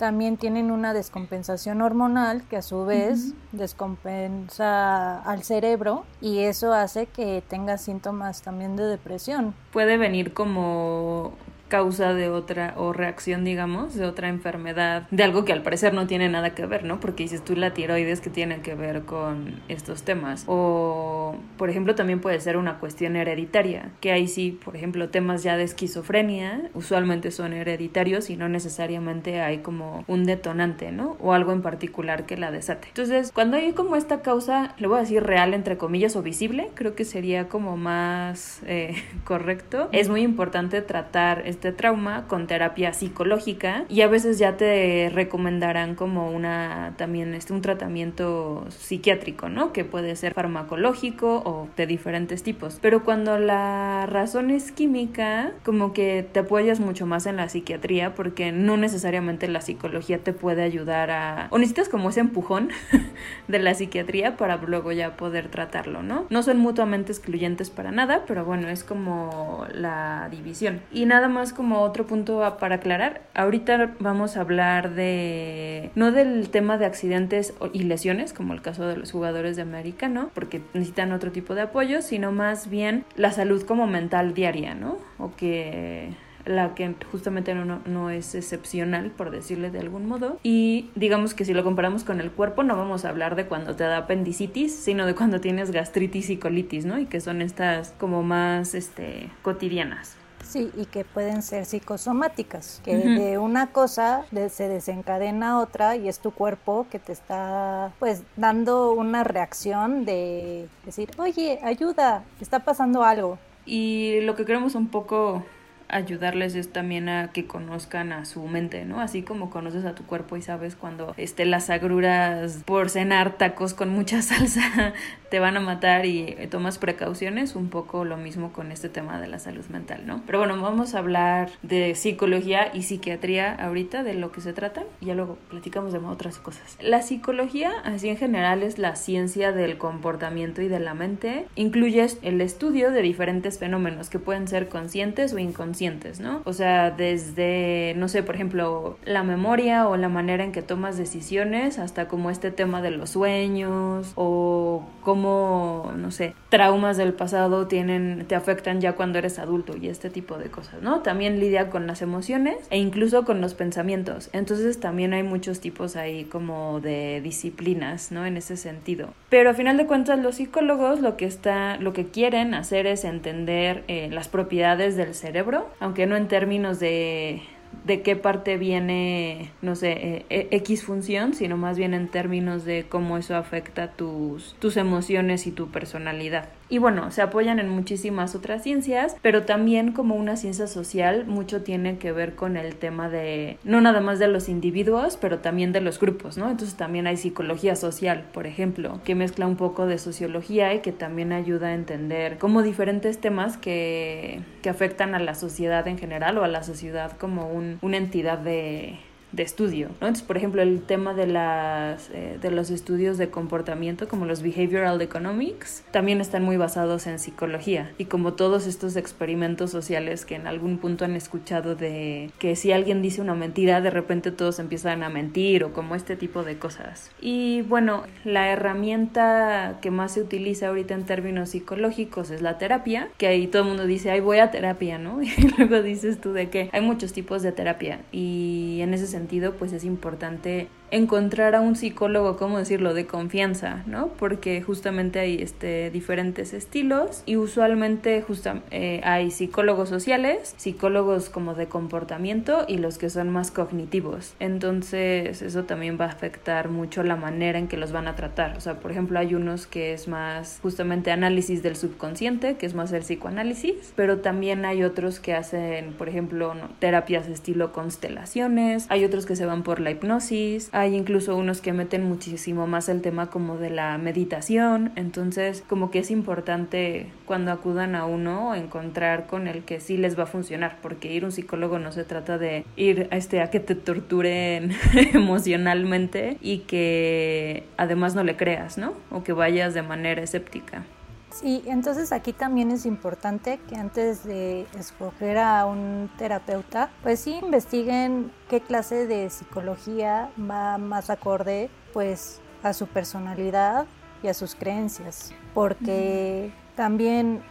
también tienen una descompensación hormonal que a su vez descompensa al cerebro y eso hace que tenga síntomas también de depresión. Puede venir como causa de otra o reacción, digamos, de otra enfermedad, de algo que al parecer no tiene nada que ver, ¿no? Porque dices tú la tiroides que tiene que ver con estos temas. O, por ejemplo, también puede ser una cuestión hereditaria, que ahí sí, por ejemplo, temas ya de esquizofrenia usualmente son hereditarios y no necesariamente hay como un detonante, ¿no? O algo en particular que la desate. Entonces, cuando hay como esta causa, le voy a decir real entre comillas o visible, creo que sería como más eh, correcto. Es muy importante tratar trauma con terapia psicológica y a veces ya te recomendarán como una también este un tratamiento psiquiátrico, ¿no? Que puede ser farmacológico o de diferentes tipos. Pero cuando la razón es química, como que te apoyas mucho más en la psiquiatría porque no necesariamente la psicología te puede ayudar a o necesitas como ese empujón de la psiquiatría para luego ya poder tratarlo, ¿no? No son mutuamente excluyentes para nada, pero bueno, es como la división. Y nada más como otro punto para aclarar. Ahorita vamos a hablar de, no del tema de accidentes y lesiones, como el caso de los jugadores de América, ¿no? Porque necesitan otro tipo de apoyo, sino más bien la salud como mental diaria, ¿no? O que la que justamente no, no, es excepcional, por decirle de algún modo. Y digamos que si lo comparamos con el cuerpo, no vamos a hablar de cuando te da apendicitis, sino de cuando tienes gastritis y colitis, ¿no? Y que son estas como más este, cotidianas. Sí, y que pueden ser psicosomáticas, que de una cosa se desencadena otra y es tu cuerpo que te está pues dando una reacción de decir, oye, ayuda, está pasando algo. Y lo que queremos un poco ayudarles es también a que conozcan a su mente, ¿no? Así como conoces a tu cuerpo y sabes cuando este, las agruras por cenar tacos con mucha salsa te van a matar y tomas precauciones, un poco lo mismo con este tema de la salud mental, ¿no? Pero bueno, vamos a hablar de psicología y psiquiatría ahorita, de lo que se trata, y ya luego platicamos de otras cosas. La psicología, así en general, es la ciencia del comportamiento y de la mente. Incluye el estudio de diferentes fenómenos que pueden ser conscientes o inconscientes, ¿no? O sea, desde, no sé, por ejemplo, la memoria o la manera en que tomas decisiones, hasta como este tema de los sueños o cómo no sé, traumas del pasado te afectan ya cuando eres adulto y este tipo de cosas, ¿no? También lidia con las emociones e incluso con los pensamientos. Entonces también hay muchos tipos ahí como de disciplinas, ¿no? En ese sentido. Pero a final de cuentas los psicólogos lo que está, lo que quieren hacer es entender eh, las propiedades del cerebro, aunque no en términos de de qué parte viene, no sé, eh, eh, X función, sino más bien en términos de cómo eso afecta tus, tus emociones y tu personalidad. Y bueno, se apoyan en muchísimas otras ciencias, pero también como una ciencia social, mucho tiene que ver con el tema de, no nada más de los individuos, pero también de los grupos, ¿no? Entonces también hay psicología social, por ejemplo, que mezcla un poco de sociología y que también ayuda a entender como diferentes temas que, que afectan a la sociedad en general o a la sociedad como un, una entidad de de estudio. ¿no? Entonces, por ejemplo, el tema de, las, eh, de los estudios de comportamiento, como los behavioral economics, también están muy basados en psicología. Y como todos estos experimentos sociales que en algún punto han escuchado de que si alguien dice una mentira, de repente todos empiezan a mentir o como este tipo de cosas. Y bueno, la herramienta que más se utiliza ahorita en términos psicológicos es la terapia, que ahí todo el mundo dice, ay, voy a terapia, ¿no? Y luego dices tú de que hay muchos tipos de terapia y en ese sentido sentido, pues es importante encontrar a un psicólogo, ¿cómo decirlo?, de confianza, ¿no? Porque justamente hay este, diferentes estilos y usualmente justa, eh, hay psicólogos sociales, psicólogos como de comportamiento y los que son más cognitivos. Entonces eso también va a afectar mucho la manera en que los van a tratar. O sea, por ejemplo, hay unos que es más justamente análisis del subconsciente, que es más el psicoanálisis, pero también hay otros que hacen, por ejemplo, terapias estilo constelaciones, hay otros que se van por la hipnosis, hay incluso unos que meten muchísimo más el tema como de la meditación, entonces como que es importante cuando acudan a uno encontrar con el que sí les va a funcionar, porque ir a un psicólogo no se trata de ir a este a que te torturen emocionalmente y que además no le creas, ¿no? O que vayas de manera escéptica. Sí, entonces aquí también es importante que antes de escoger a un terapeuta, pues sí investiguen qué clase de psicología va más acorde pues a su personalidad y a sus creencias, porque también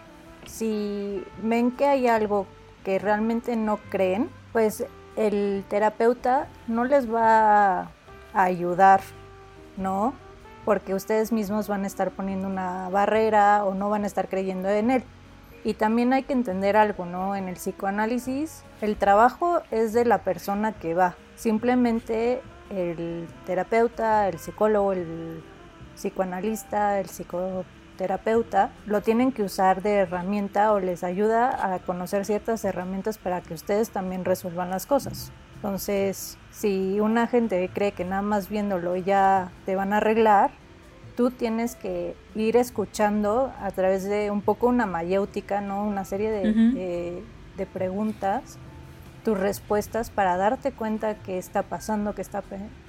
si ven que hay algo que realmente no creen, pues el terapeuta no les va a ayudar, ¿no? Porque ustedes mismos van a estar poniendo una barrera o no van a estar creyendo en él. Y también hay que entender algo, ¿no? En el psicoanálisis, el trabajo es de la persona que va. Simplemente el terapeuta, el psicólogo, el psicoanalista, el psicoterapeuta, lo tienen que usar de herramienta o les ayuda a conocer ciertas herramientas para que ustedes también resuelvan las cosas. Entonces, si una gente cree que nada más viéndolo ya te van a arreglar, tú tienes que ir escuchando a través de un poco una mayéutica, ¿no? Una serie de, de, preguntas, tus respuestas para darte cuenta qué está pasando, qué, está,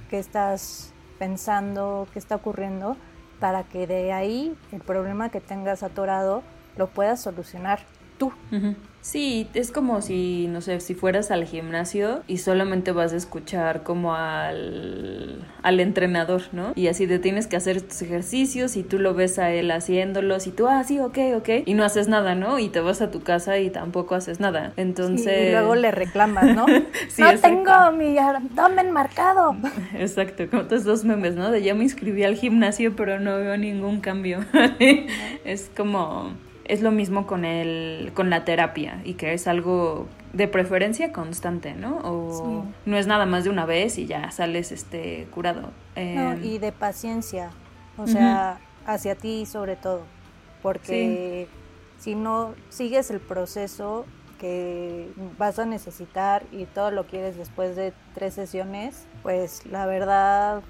qué estás pensando, qué está ocurriendo, para que de ahí el problema que tengas atorado lo puedas solucionar tú. Sí, es como si, no sé, si fueras al gimnasio y solamente vas a escuchar como al, al entrenador, ¿no? Y así te tienes que hacer tus ejercicios y tú lo ves a él haciéndolos y tú, ah, sí, ok, ok, y no haces nada, ¿no? Y te vas a tu casa y tampoco haces nada. Entonces... y luego le reclamas, ¿no? no tengo mi abdomen marcado. Exacto, como todos esos memes, ¿no? De ya me inscribí al gimnasio pero no veo ningún cambio. es como es lo mismo con el con la terapia y que es algo de preferencia constante, ¿no? O no es nada más de una vez y ya sales este curado. no, em, y de paciencia, o sea, hacia ti sobre todo, porque si no sigues el proceso que vas a necesitar y todo lo quieres después de tres sesiones, pues la verdad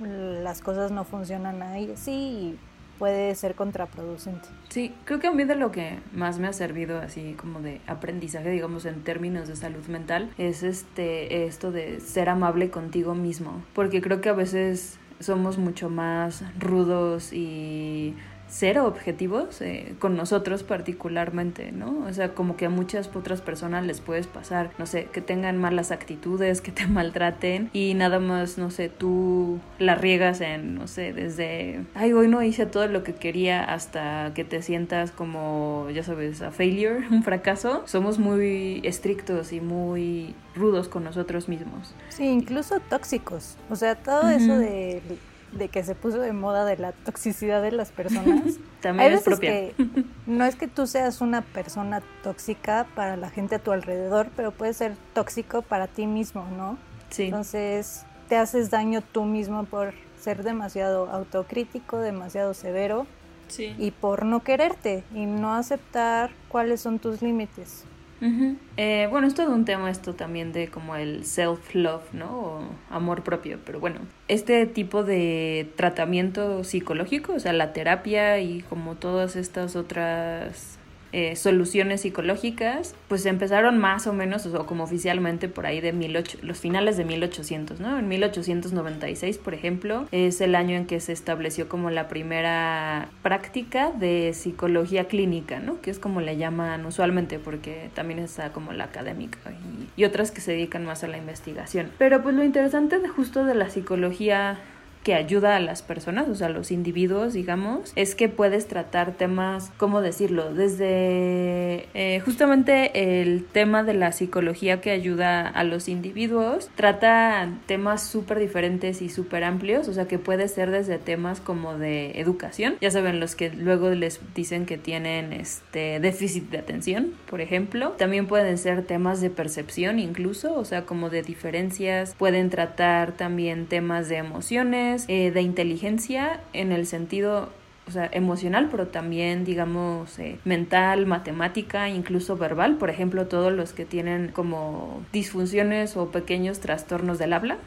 las cosas no funcionan ahí. Sí, puede ser contraproducente. Sí, creo que a mí de lo que más me ha servido así como de aprendizaje, digamos en términos de salud mental, es este esto de ser amable contigo mismo, porque creo que a veces somos mucho más rudos y cero objetivos eh, con nosotros particularmente, ¿no? O sea, como que a muchas otras personas les puedes pasar, no sé, que tengan malas actitudes, que te maltraten y nada más, no sé, tú la riegas en, no sé, desde, ay, hoy no hice todo lo que quería hasta que te sientas como, ya sabes, a failure, un fracaso. Somos muy estrictos y muy rudos con nosotros mismos. Sí, incluso tóxicos. O sea, todo eso de de que se puso de moda de la toxicidad de las personas. También es propia. no es que tú seas una persona tóxica para la gente a tu alrededor, pero puede ser tóxico para ti mismo, ¿no? Sí. Entonces te haces daño tú mismo por ser demasiado autocrítico, demasiado severo sí. y por no quererte y no aceptar cuáles son tus límites. Eh, bueno, es todo un tema esto también de como el self-love, ¿no? O amor propio, pero bueno, este tipo de tratamiento psicológico, o sea, la terapia y como todas estas otras eh, soluciones psicológicas, pues empezaron más o menos, o como oficialmente por ahí de mil los finales de 1800, ¿no? En 1896, por ejemplo, es el año en que se estableció como la primera práctica de psicología clínica, ¿no? Que es como le llaman usualmente, porque también está como la académica y, y otras que se dedican más a la investigación. Pero pues lo interesante de justo de la psicología que ayuda a las personas, o sea, a los individuos, digamos, es que puedes tratar temas, ¿cómo decirlo? Desde eh, justamente el tema de la psicología que ayuda a los individuos, trata temas súper diferentes y súper amplios, o sea, que puede ser desde temas como de educación, ya saben, los que luego les dicen que tienen este déficit de atención, por ejemplo, también pueden ser temas de percepción incluso, o sea, como de diferencias, pueden tratar también temas de emociones, eh, de inteligencia en el sentido o sea, emocional, pero también, digamos, eh, mental, matemática, incluso verbal. Por ejemplo, todos los que tienen como disfunciones o pequeños trastornos del habla,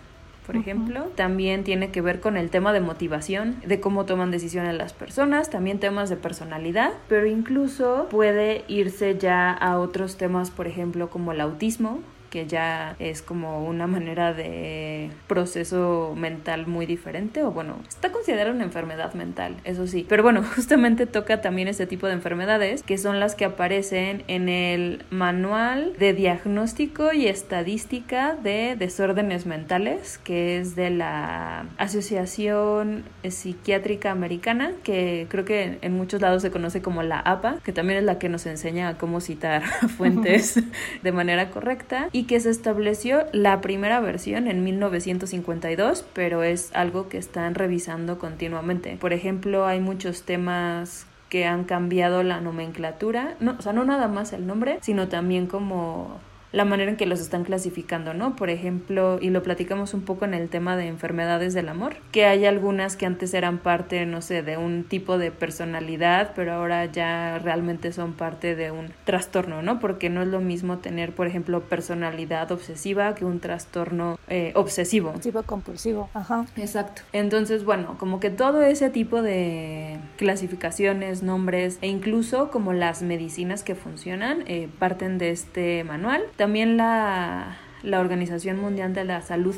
por ejemplo. También tiene que ver con el tema de motivación, de cómo toman decisiones las personas, también temas de personalidad, pero incluso puede irse ya a otros temas, por ejemplo, como el autismo que ya es como una manera de proceso mental muy diferente, o bueno, está considerada una enfermedad mental, eso sí. Pero bueno, justamente toca también ese tipo de enfermedades, que son las que aparecen en el Manual de Diagnóstico y Estadística de Desórdenes Mentales, que es de la Asociación Psiquiátrica Americana, que creo que en muchos lados se conoce como la APA, que también es la que nos enseña cómo citar fuentes de manera correcta. Y que se estableció la primera versión en 1952, pero es algo que están revisando continuamente. Por ejemplo, hay muchos temas que han cambiado la nomenclatura, no, o sea, no nada más el nombre, sino también como la manera en que los están clasificando, ¿no? Por ejemplo, y lo platicamos un poco en el tema de enfermedades del amor, que hay algunas que antes eran parte, no sé, de un tipo de personalidad, pero ahora ya realmente son parte de un trastorno, ¿no? Porque no es lo mismo tener, por ejemplo, personalidad obsesiva que un trastorno eh, obsesivo. Obsesivo compulsivo, ajá. Exacto. Entonces, bueno, como que todo ese tipo de clasificaciones, nombres e incluso como las medicinas que funcionan eh, parten de este manual. También la, Organización Mundial de la Salud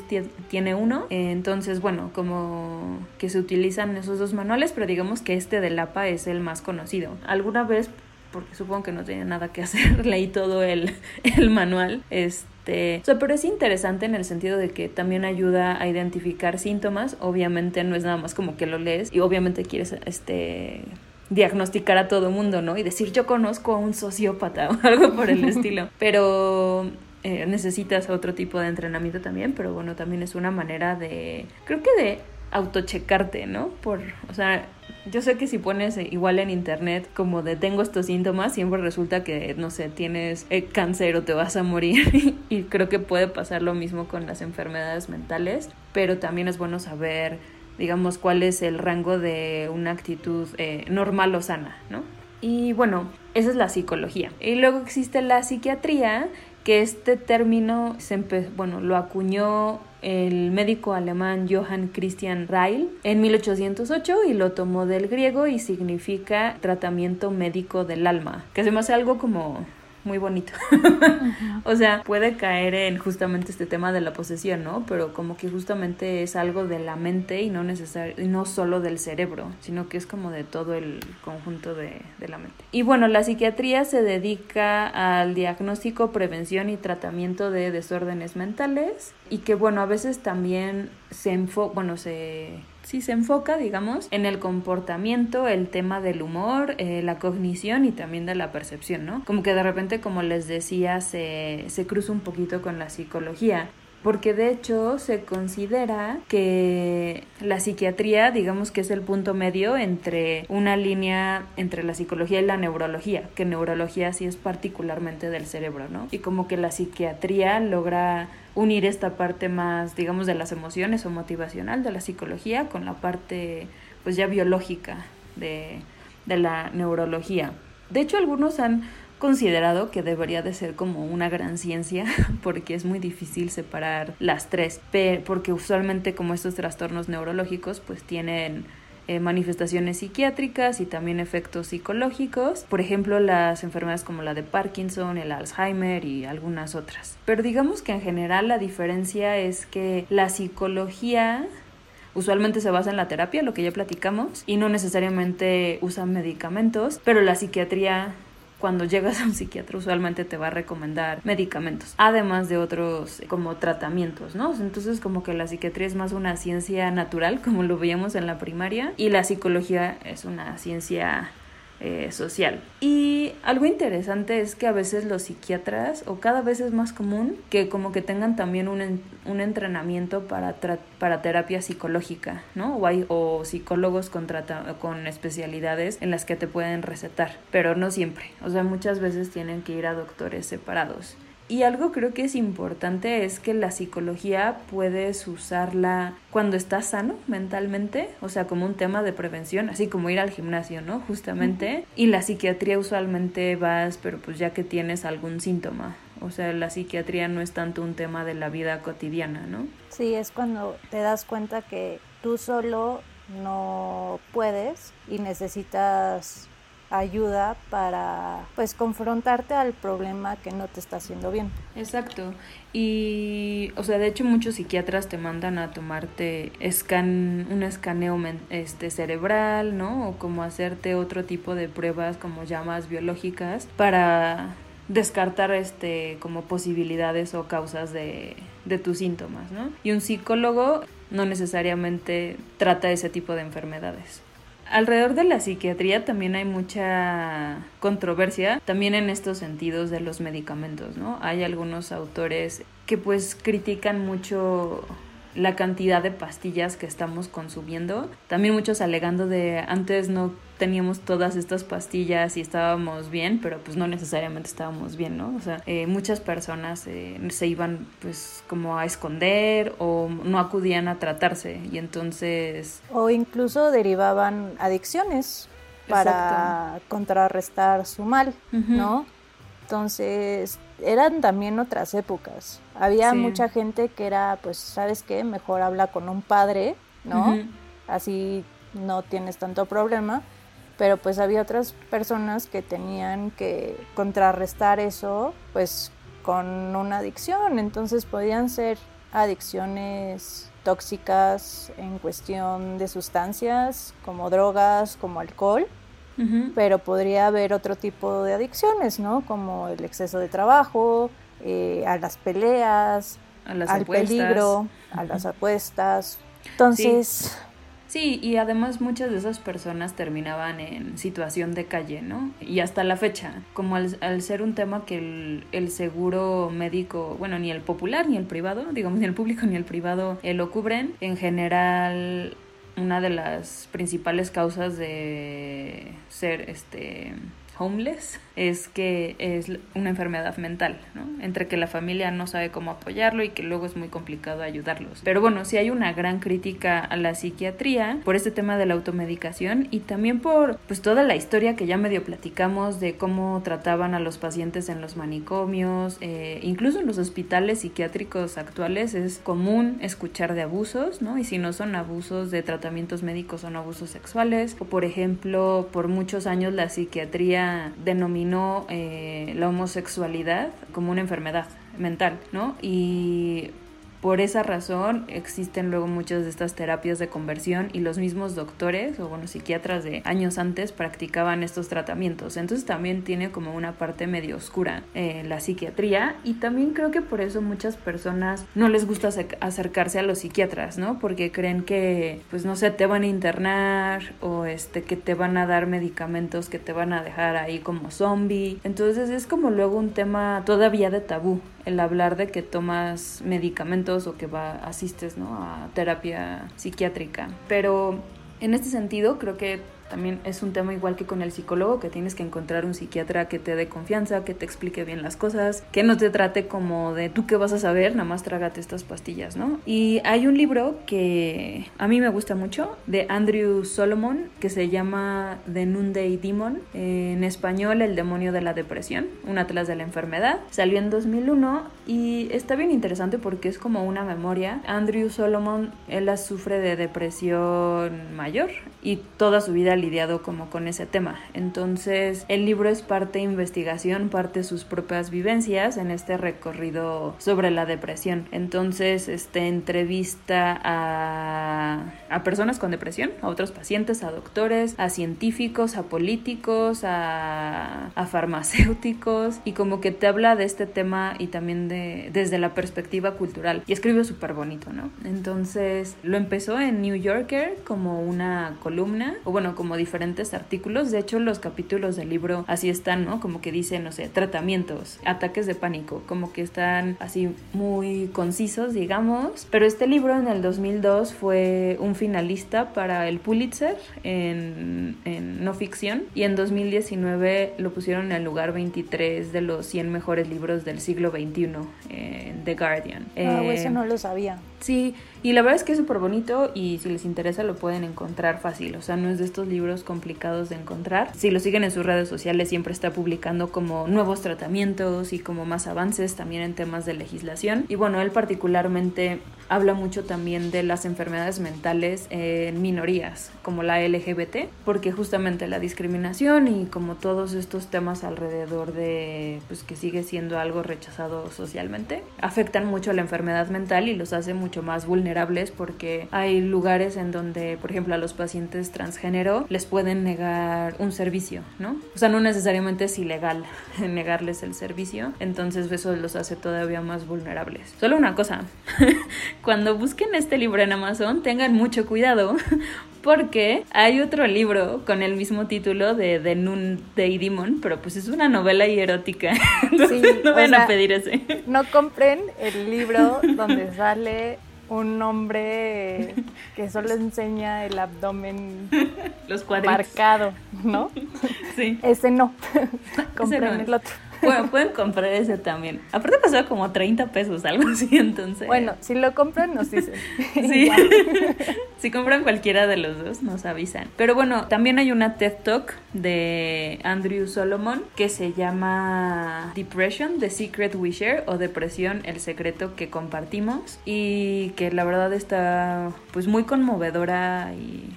tiene uno. Entonces, bueno, como que se utilizan esos dos manuales, pero digamos que este del APA es el más conocido. Alguna vez, porque supongo que no tenía nada que hacer, leí todo el, el manual. Este, pero es interesante en el sentido de que también ayuda a identificar síntomas. Obviamente no es nada más como que lo lees y obviamente quieres este diagnosticar a todo mundo, ¿no? Y decir, yo conozco a un sociópata o algo por el estilo. Pero eh, necesitas otro tipo de entrenamiento también, pero bueno, también es una manera de, creo que de autochecarte, ¿no? Por, o sea, yo sé que si pones igual en internet como de tengo estos síntomas, siempre resulta que, no sé, tienes eh, cáncer o te vas a morir. y creo que puede pasar lo mismo con las enfermedades mentales, pero también es bueno saber digamos, cuál es el rango de una actitud eh, normal o sana, ¿no? Y bueno, esa es la psicología. Y luego existe la psiquiatría, que este término se bueno, lo acuñó el médico alemán Johann Christian Reil en 1808 y lo tomó del griego y significa tratamiento médico del alma, que se me hace algo como muy bonito. o sea, puede caer en justamente este tema de la posesión, ¿no? Pero como que justamente es algo de la mente y no y no solo del cerebro, sino que es como de todo el conjunto de, de la mente. Y bueno, la psiquiatría se dedica al diagnóstico, prevención y tratamiento de desórdenes mentales y que bueno, a veces también se enfoca, bueno, se sí se enfoca, digamos, en el comportamiento, el tema del humor, eh, la cognición y también de la percepción, ¿no? Como que de repente, como les decía, se, se cruza un poquito con la psicología porque de hecho se considera que la psiquiatría, digamos que es el punto medio entre una línea entre la psicología y la neurología, que neurología sí es particularmente del cerebro, ¿no? Y como que la psiquiatría logra unir esta parte más, digamos, de las emociones o motivacional de la psicología con la parte, pues ya biológica de, de la neurología. De hecho, algunos han considerado que debería de ser como una gran ciencia porque es muy difícil separar las tres, porque usualmente como estos trastornos neurológicos pues tienen eh, manifestaciones psiquiátricas y también efectos psicológicos, por ejemplo las enfermedades como la de Parkinson, el Alzheimer y algunas otras. Pero digamos que en general la diferencia es que la psicología usualmente se basa en la terapia, lo que ya platicamos, y no necesariamente usa medicamentos, pero la psiquiatría cuando llegas a un psiquiatra usualmente te va a recomendar medicamentos, además de otros como tratamientos, ¿no? Entonces como que la psiquiatría es más una ciencia natural, como lo veíamos en la primaria, y la psicología es una ciencia eh, social. Y algo interesante es que a veces los psiquiatras, o cada vez es más común, que como que tengan también un, un entrenamiento para, para terapia psicológica, ¿no? O, hay, o psicólogos con, con especialidades en las que te pueden recetar, pero no siempre. O sea, muchas veces tienen que ir a doctores separados. Y algo creo que es importante es que la psicología puedes usarla cuando estás sano mentalmente, o sea, como un tema de prevención, así como ir al gimnasio, ¿no? Justamente. Y la psiquiatría usualmente vas, pero pues ya que tienes algún síntoma. O sea, la psiquiatría no es tanto un tema de la vida cotidiana, ¿no? Sí, es cuando te das cuenta que tú solo no puedes y necesitas ayuda para pues confrontarte al problema que no te está haciendo bien. Exacto. Y o sea, de hecho muchos psiquiatras te mandan a tomarte escan un escaneo este cerebral, ¿no? O como hacerte otro tipo de pruebas como llamas biológicas para descartar este como posibilidades o causas de, de tus síntomas, ¿no? Y un psicólogo no necesariamente trata ese tipo de enfermedades. Alrededor de la psiquiatría también hay mucha controversia, también en estos sentidos de los medicamentos, ¿no? Hay algunos autores que pues critican mucho la cantidad de pastillas que estamos consumiendo. También muchos alegando de antes no teníamos todas estas pastillas y estábamos bien, pero pues no necesariamente estábamos bien, ¿no? O sea, eh, muchas personas eh, se iban pues como a esconder o no acudían a tratarse y entonces... O incluso derivaban adicciones para contrarrestar su mal, ¿no? Entonces, eran también otras épocas. Había mucha gente que era, pues, ¿sabes qué? Mejor habla con un padre, ¿no? Así no tienes tanto problema. Pero pues había otras personas que tenían que contrarrestar eso, pues, con una adicción. Entonces podían ser adicciones tóxicas en cuestión de sustancias, como drogas, como alcohol pero podría haber otro tipo de adicciones, ¿no? Como el exceso de trabajo, eh, a las peleas, al peligro, a las apuestas. Entonces... Sí. y además muchas de esas personas terminaban en situación de calle, ¿no? Y hasta la fecha, como al, ser un tema que el, el, seguro médico, bueno, ni el popular ni el privado, digamos, ni el público ni el privado eh, lo cubren, en general una de las principales causas de ser este homeless es que es una enfermedad mental, ¿no? Entre que la familia no sabe cómo apoyarlo y que luego es muy complicado ayudarlos. Pero bueno, sí hay una gran crítica a la psiquiatría por este tema de la automedicación y también por pues toda la historia que ya medio platicamos de cómo trataban a los pacientes en los manicomios, eh, incluso en los hospitales psiquiátricos actuales es común escuchar de abusos, ¿no? Y si no son abusos de tratamientos médicos son abusos sexuales o por ejemplo por muchos años la psiquiatría denominó eh, la homosexualidad como una enfermedad mental, ¿no? Y por esa razón existen luego muchas de estas terapias de conversión y los mismos doctores o bueno psiquiatras de años antes practicaban estos tratamientos. Entonces también tiene como una parte medio oscura eh, la psiquiatría y también creo que por eso muchas personas no les gusta acercarse a los psiquiatras, ¿no? Porque creen que pues no sé, te van a internar o este que te van a dar medicamentos que te van a dejar ahí como zombie. Entonces es como luego un tema todavía de tabú el hablar de que tomas medicamentos o que va, asistes ¿no? a terapia psiquiátrica. Pero en este sentido creo que también es un tema igual que con el psicólogo, que tienes que encontrar un psiquiatra que te dé confianza, que te explique bien las cosas, que no te trate como de tú que vas a saber, nada más trágate estas pastillas, ¿no? Y hay un libro que a mí me gusta mucho, de Andrew Solomon, que se llama The Noonday Demon, en español El demonio de la depresión, un atlas de la enfermedad. Salió en 2001 y está bien interesante porque es como una memoria. Andrew Solomon, él sufre de depresión mayor y toda su vida lidiado como con ese tema. Entonces el libro es parte investigación, parte sus propias vivencias en este recorrido sobre la depresión. Entonces este entrevista a, a personas con depresión, a otros pacientes, a doctores, a científicos, a políticos, a, a farmacéuticos y como que te habla de este tema y también de desde la perspectiva cultural y escribe súper bonito, ¿no? Entonces lo empezó en New Yorker como una columna o bueno como como diferentes artículos. De hecho, los capítulos del libro así están, ¿no? Como que dicen, no sé, tratamientos, ataques de pánico, como que están así muy concisos, digamos. Pero este libro en el 2002 fue un finalista para el Pulitzer en, en no ficción y en 2019 lo pusieron en el lugar 23 de los 100 mejores libros del siglo XXI en The Guardian. Ah, eso no lo sabía. Sí, y la verdad es que es súper bonito y si les interesa lo pueden encontrar fácil, o sea, no es de estos libros complicados de encontrar. Si lo siguen en sus redes sociales siempre está publicando como nuevos tratamientos y como más avances también en temas de legislación. Y bueno, él particularmente habla mucho también de las enfermedades mentales en minorías, como la LGBT, porque justamente la discriminación y como todos estos temas alrededor de, pues que sigue siendo algo rechazado socialmente, afectan mucho a la enfermedad mental y los hace mucho más vulnerables porque hay lugares en donde, por ejemplo, a los pacientes transgénero les pueden negar un servicio, ¿no? O sea, no necesariamente es ilegal negarles el servicio, entonces eso los hace todavía más vulnerables. Solo una cosa, cuando busquen este libro en Amazon, tengan mucho cuidado porque hay otro libro con el mismo título de The Noon Day Demon, pero pues es una novela y erótica. sí, no van a pedir ese. No compren el libro donde sale un hombre que solo enseña el abdomen Los marcado, ¿no? Sí. Ese no. compren el otro. Bueno, pueden comprar ese también. Aparte pasó como 30 pesos, algo así, entonces. Bueno, si lo compran, nos dicen. Sí. si compran cualquiera de los dos, nos avisan. Pero bueno, también hay una TED Talk de Andrew Solomon que se llama Depression, The Secret We Share o Depresión, el secreto que compartimos. Y que la verdad está pues muy conmovedora y,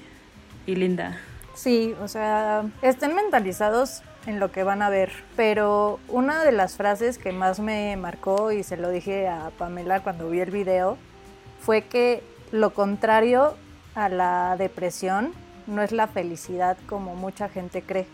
y linda. Sí, o sea, estén mentalizados en lo que van a ver. Pero una de las frases que más me marcó y se lo dije a Pamela cuando vi el video fue que lo contrario a la depresión no es la felicidad como mucha gente cree,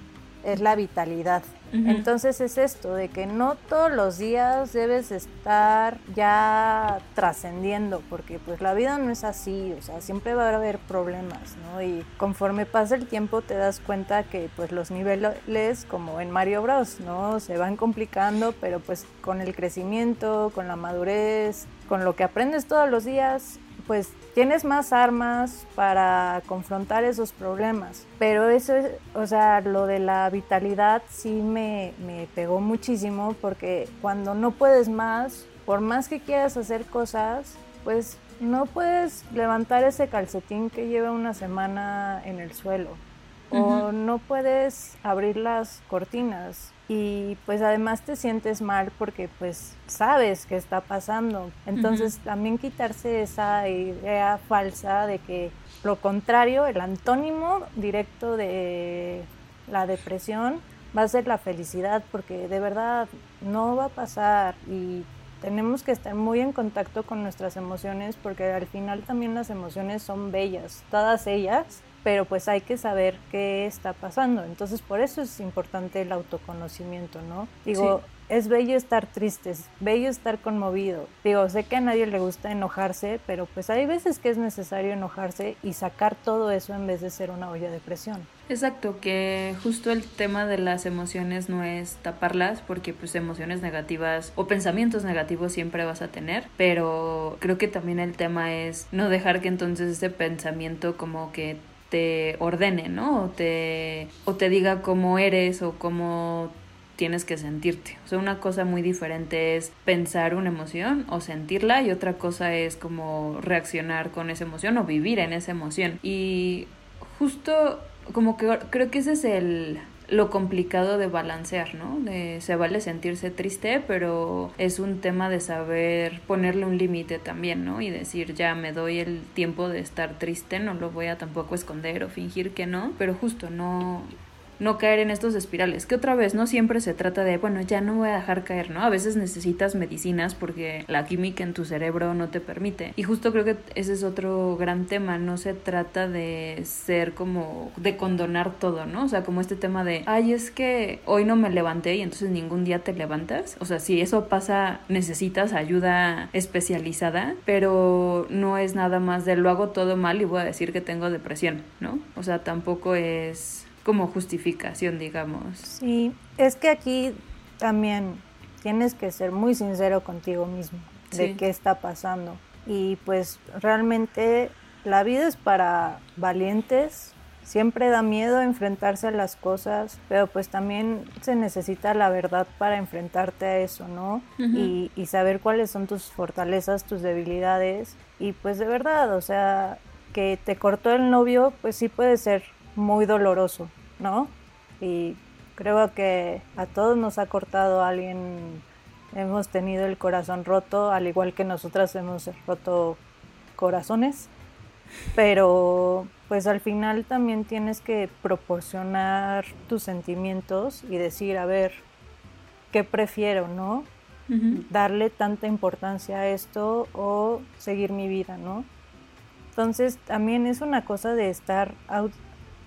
es la vitalidad. Entonces es esto, de que no todos los días debes estar ya trascendiendo, porque pues la vida no es así, o sea, siempre va a haber problemas, ¿no? Y conforme pasa el tiempo te das cuenta que pues los niveles, como en Mario Bros, ¿no? Se van complicando, pero pues con el crecimiento, con la madurez, con lo que aprendes todos los días, pues tienes más armas para confrontar esos problemas. Pero eso, o sea, lo de la vitalidad sí me, me pegó muchísimo porque cuando no puedes más, por más que quieras hacer cosas, pues no puedes levantar ese calcetín que lleva una semana en el suelo. O no puedes abrir las cortinas y pues además te sientes mal porque pues sabes qué está pasando. Entonces también quitarse esa idea falsa de que lo contrario, el antónimo directo de la depresión va a ser la felicidad porque de verdad no va a pasar. Y tenemos que estar muy en contacto con nuestras emociones porque al final también las emociones son bellas, todas ellas pero pues hay que saber qué está pasando. Entonces por eso es importante el autoconocimiento, ¿no? Digo, es bello estar triste, es bello estar conmovido. Digo, sé que a nadie le gusta enojarse, pero pues hay veces que es necesario enojarse y sacar todo eso en vez de ser una olla de presión. Exacto, que justo el tema de las emociones no es taparlas, porque pues emociones negativas o pensamientos negativos siempre vas a tener, pero creo que también el tema es no dejar que entonces ese pensamiento como que te ordene, ¿no? O te, o te diga cómo eres o cómo tienes que sentirte. O sea, una cosa muy diferente es pensar una emoción o sentirla y otra cosa es como reaccionar con esa emoción o vivir en esa emoción. Y justo como que creo que ese es el, lo complicado de balancear, ¿no? De, se vale sentirse triste, pero es un tema de saber ponerle un límite también, ¿no? Y decir, ya me doy el tiempo de estar triste, no lo voy a tampoco esconder o fingir que no, pero justo no no caer en estos espirales. Que otra vez, no siempre se trata de, bueno, ya no voy a dejar caer, ¿no? A veces necesitas medicinas porque la química en tu cerebro no te permite. Y justo creo que ese es otro gran tema. No se trata de ser como, de condonar todo, ¿no? O sea, como este tema de, ay, es que hoy no me levanté y entonces ningún día te levantas. O sea, si eso pasa, necesitas ayuda especializada, pero no es nada más de lo hago todo mal y voy a decir que tengo depresión, ¿no? O sea, tampoco es como justificación, digamos. Sí, es que aquí también tienes que ser muy sincero contigo mismo de qué está pasando. Y pues realmente la vida es para valientes, siempre da miedo enfrentarse a las cosas, pero pues también se necesita la verdad para enfrentarte a eso, ¿no? y, y, saber cuáles son tus fortalezas, tus debilidades. Y pues de verdad, o sea, que te cortó el novio, pues sí puede ser muy doloroso, ¿no? Y creo que a todos nos ha cortado alguien, hemos tenido el corazón roto, al igual que nosotras hemos roto corazones, pero pues al final también tienes que proporcionar tus sentimientos y decir, a ver, ¿qué prefiero, no? Darle tanta importancia a esto o seguir mi vida, ¿no? Entonces también es una cosa de estar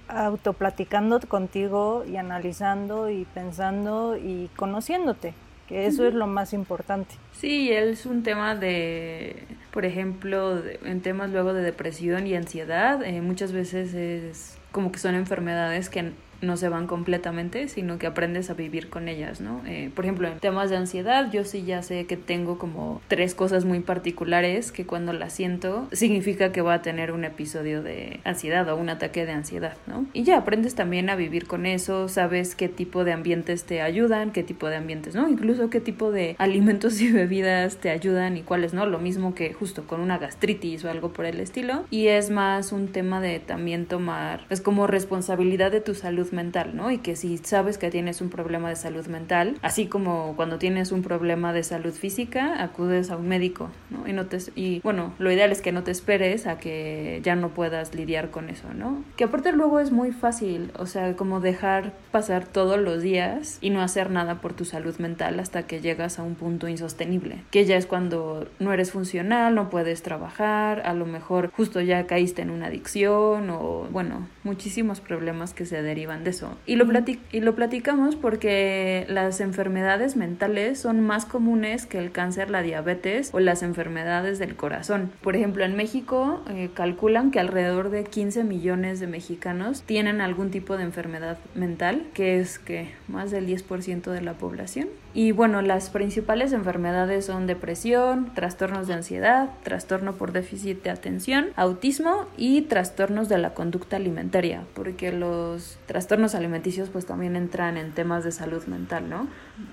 autoplaticando contigo y analizando y pensando y conociéndote, que eso es lo más importante. Sí, es un tema de, por ejemplo, en temas luego de depresión y ansiedad, eh, muchas veces es como que son enfermedades que no se van completamente, sino que aprendes a vivir con ellas, ¿no? Eh, por ejemplo, en temas de ansiedad, yo sí ya sé que tengo como tres cosas muy particulares que cuando las siento significa que voy a tener un episodio de ansiedad o un ataque de ansiedad, ¿no? Y ya aprendes también a vivir con eso, sabes qué tipo de ambientes te ayudan, qué tipo de ambientes, ¿no? Incluso qué tipo de alimentos y bebidas te ayudan y cuáles no, lo mismo que justo con una gastritis o algo por el estilo. Y es más un tema de también tomar, es como responsabilidad de tu salud mental, ¿no? Y que si sabes que tienes un problema de salud mental, así como cuando tienes un problema de salud física, acudes a un médico, ¿no? Y, no te, y bueno, lo ideal es que no te esperes a que ya no puedas lidiar con eso, ¿no? Que aparte luego es muy fácil, o sea, como dejar pasar todos los días y no hacer nada por tu salud mental hasta que llegas a un punto insostenible, que ya es cuando no eres funcional, no puedes trabajar, a lo mejor justo ya caíste en una adicción o, bueno, muchísimos problemas que se derivan de eso. Y lo, y lo platicamos porque las enfermedades mentales son más comunes que el cáncer, la diabetes o las enfermedades del corazón. Por ejemplo, en México eh, calculan que alrededor de 15 millones de mexicanos tienen algún tipo de enfermedad mental, que es que más del 10% de la población. Y bueno, las principales enfermedades son depresión, trastornos de ansiedad, trastorno por déficit de atención, autismo y trastornos de la conducta alimentaria, porque los trastornos alimenticios pues también entran en temas de salud mental, ¿no?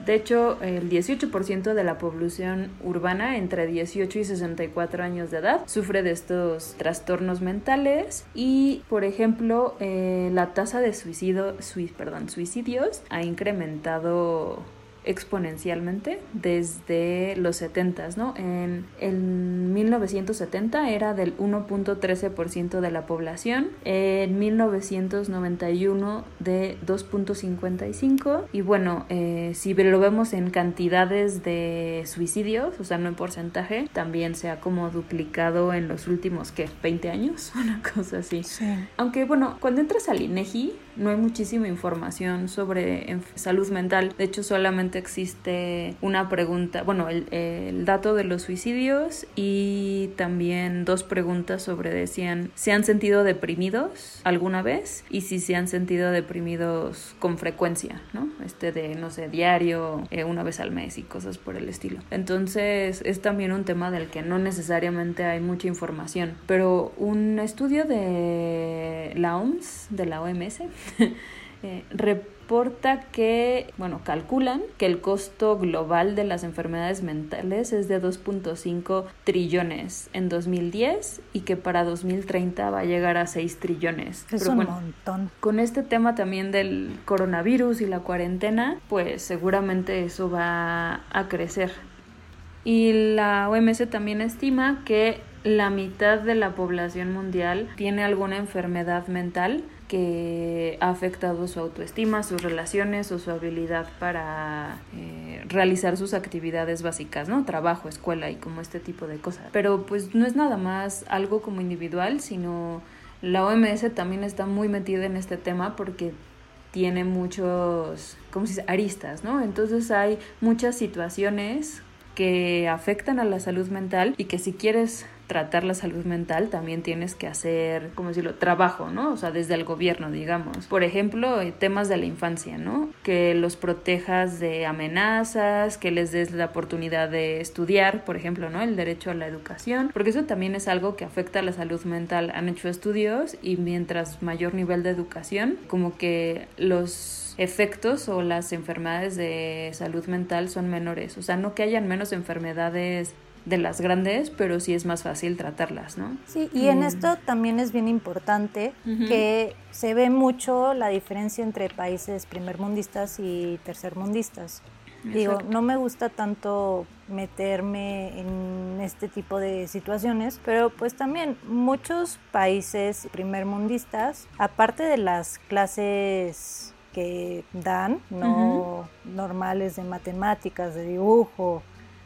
De hecho, el 18% de la población urbana entre 18 y 64 años de edad sufre de estos trastornos mentales y, por ejemplo, eh, la tasa de suicidio, perdón, suicidios ha incrementado exponencialmente desde los 70, ¿no? En, en 1970 era del 1.13% de la población, en 1991 de 2.55 y bueno, eh, si lo vemos en cantidades de suicidios, o sea, no en porcentaje, también se ha como duplicado en los últimos, ¿qué? 20 años, una cosa así. Sí. Aunque bueno, cuando entras al INEGI no hay muchísima información sobre salud mental, de hecho solamente existe una pregunta, bueno, el, dato de los suicidios y también dos preguntas sobre decían, ¿se han sentido deprimidos alguna vez? Y si se han sentido deprimidos con frecuencia, ¿no? Este de, no sé, diario, eh, una vez al mes y cosas por el estilo. Entonces es también un tema del que no necesariamente hay mucha información, pero un estudio de la OMS, de la OMS, eh, reporta que, bueno, calculan que el costo global de las enfermedades mentales es de 2.5 trillones en 2010 y que para 2030 va a llegar a 6 trillones. Es un montón. Con este tema también del coronavirus y la cuarentena, pues seguramente eso va a crecer. Y la OMS también estima que la mitad de la población mundial tiene alguna enfermedad mental que ha afectado su autoestima, sus relaciones o su habilidad para eh, realizar sus actividades básicas, ¿no? Trabajo, escuela y como este tipo de cosas. Pero pues no es nada más algo como individual, sino la OMS también está muy metida en este tema porque tiene muchos, ¿cómo se dice? Aristas, ¿no? Entonces hay muchas situaciones que afectan a la salud mental y que si quieres tratar la salud mental también tienes que hacer, ¿cómo decirlo?, trabajo, ¿no? O sea, desde el gobierno, digamos. Por ejemplo, eh, temas de la infancia, ¿no? Que los protejas de amenazas, que les des la oportunidad de estudiar, por ejemplo, ¿no? El derecho a la educación, porque eso también es algo que afecta a la salud mental. Han hecho estudios y mientras mayor nivel de educación, como que los efectos o las enfermedades de salud mental son menores. O sea, no que hayan menos enfermedades de las grandes, pero sí es más fácil tratarlas, ¿no? Sí, y en mm. esto también es bien importante que se ve mucho la diferencia entre países primermundistas y tercermundistas. Digo, no me gusta tanto meterme en este tipo de situaciones, pero pues también muchos países primermundistas, aparte de las clases que dan, no normales de matemáticas, de dibujo,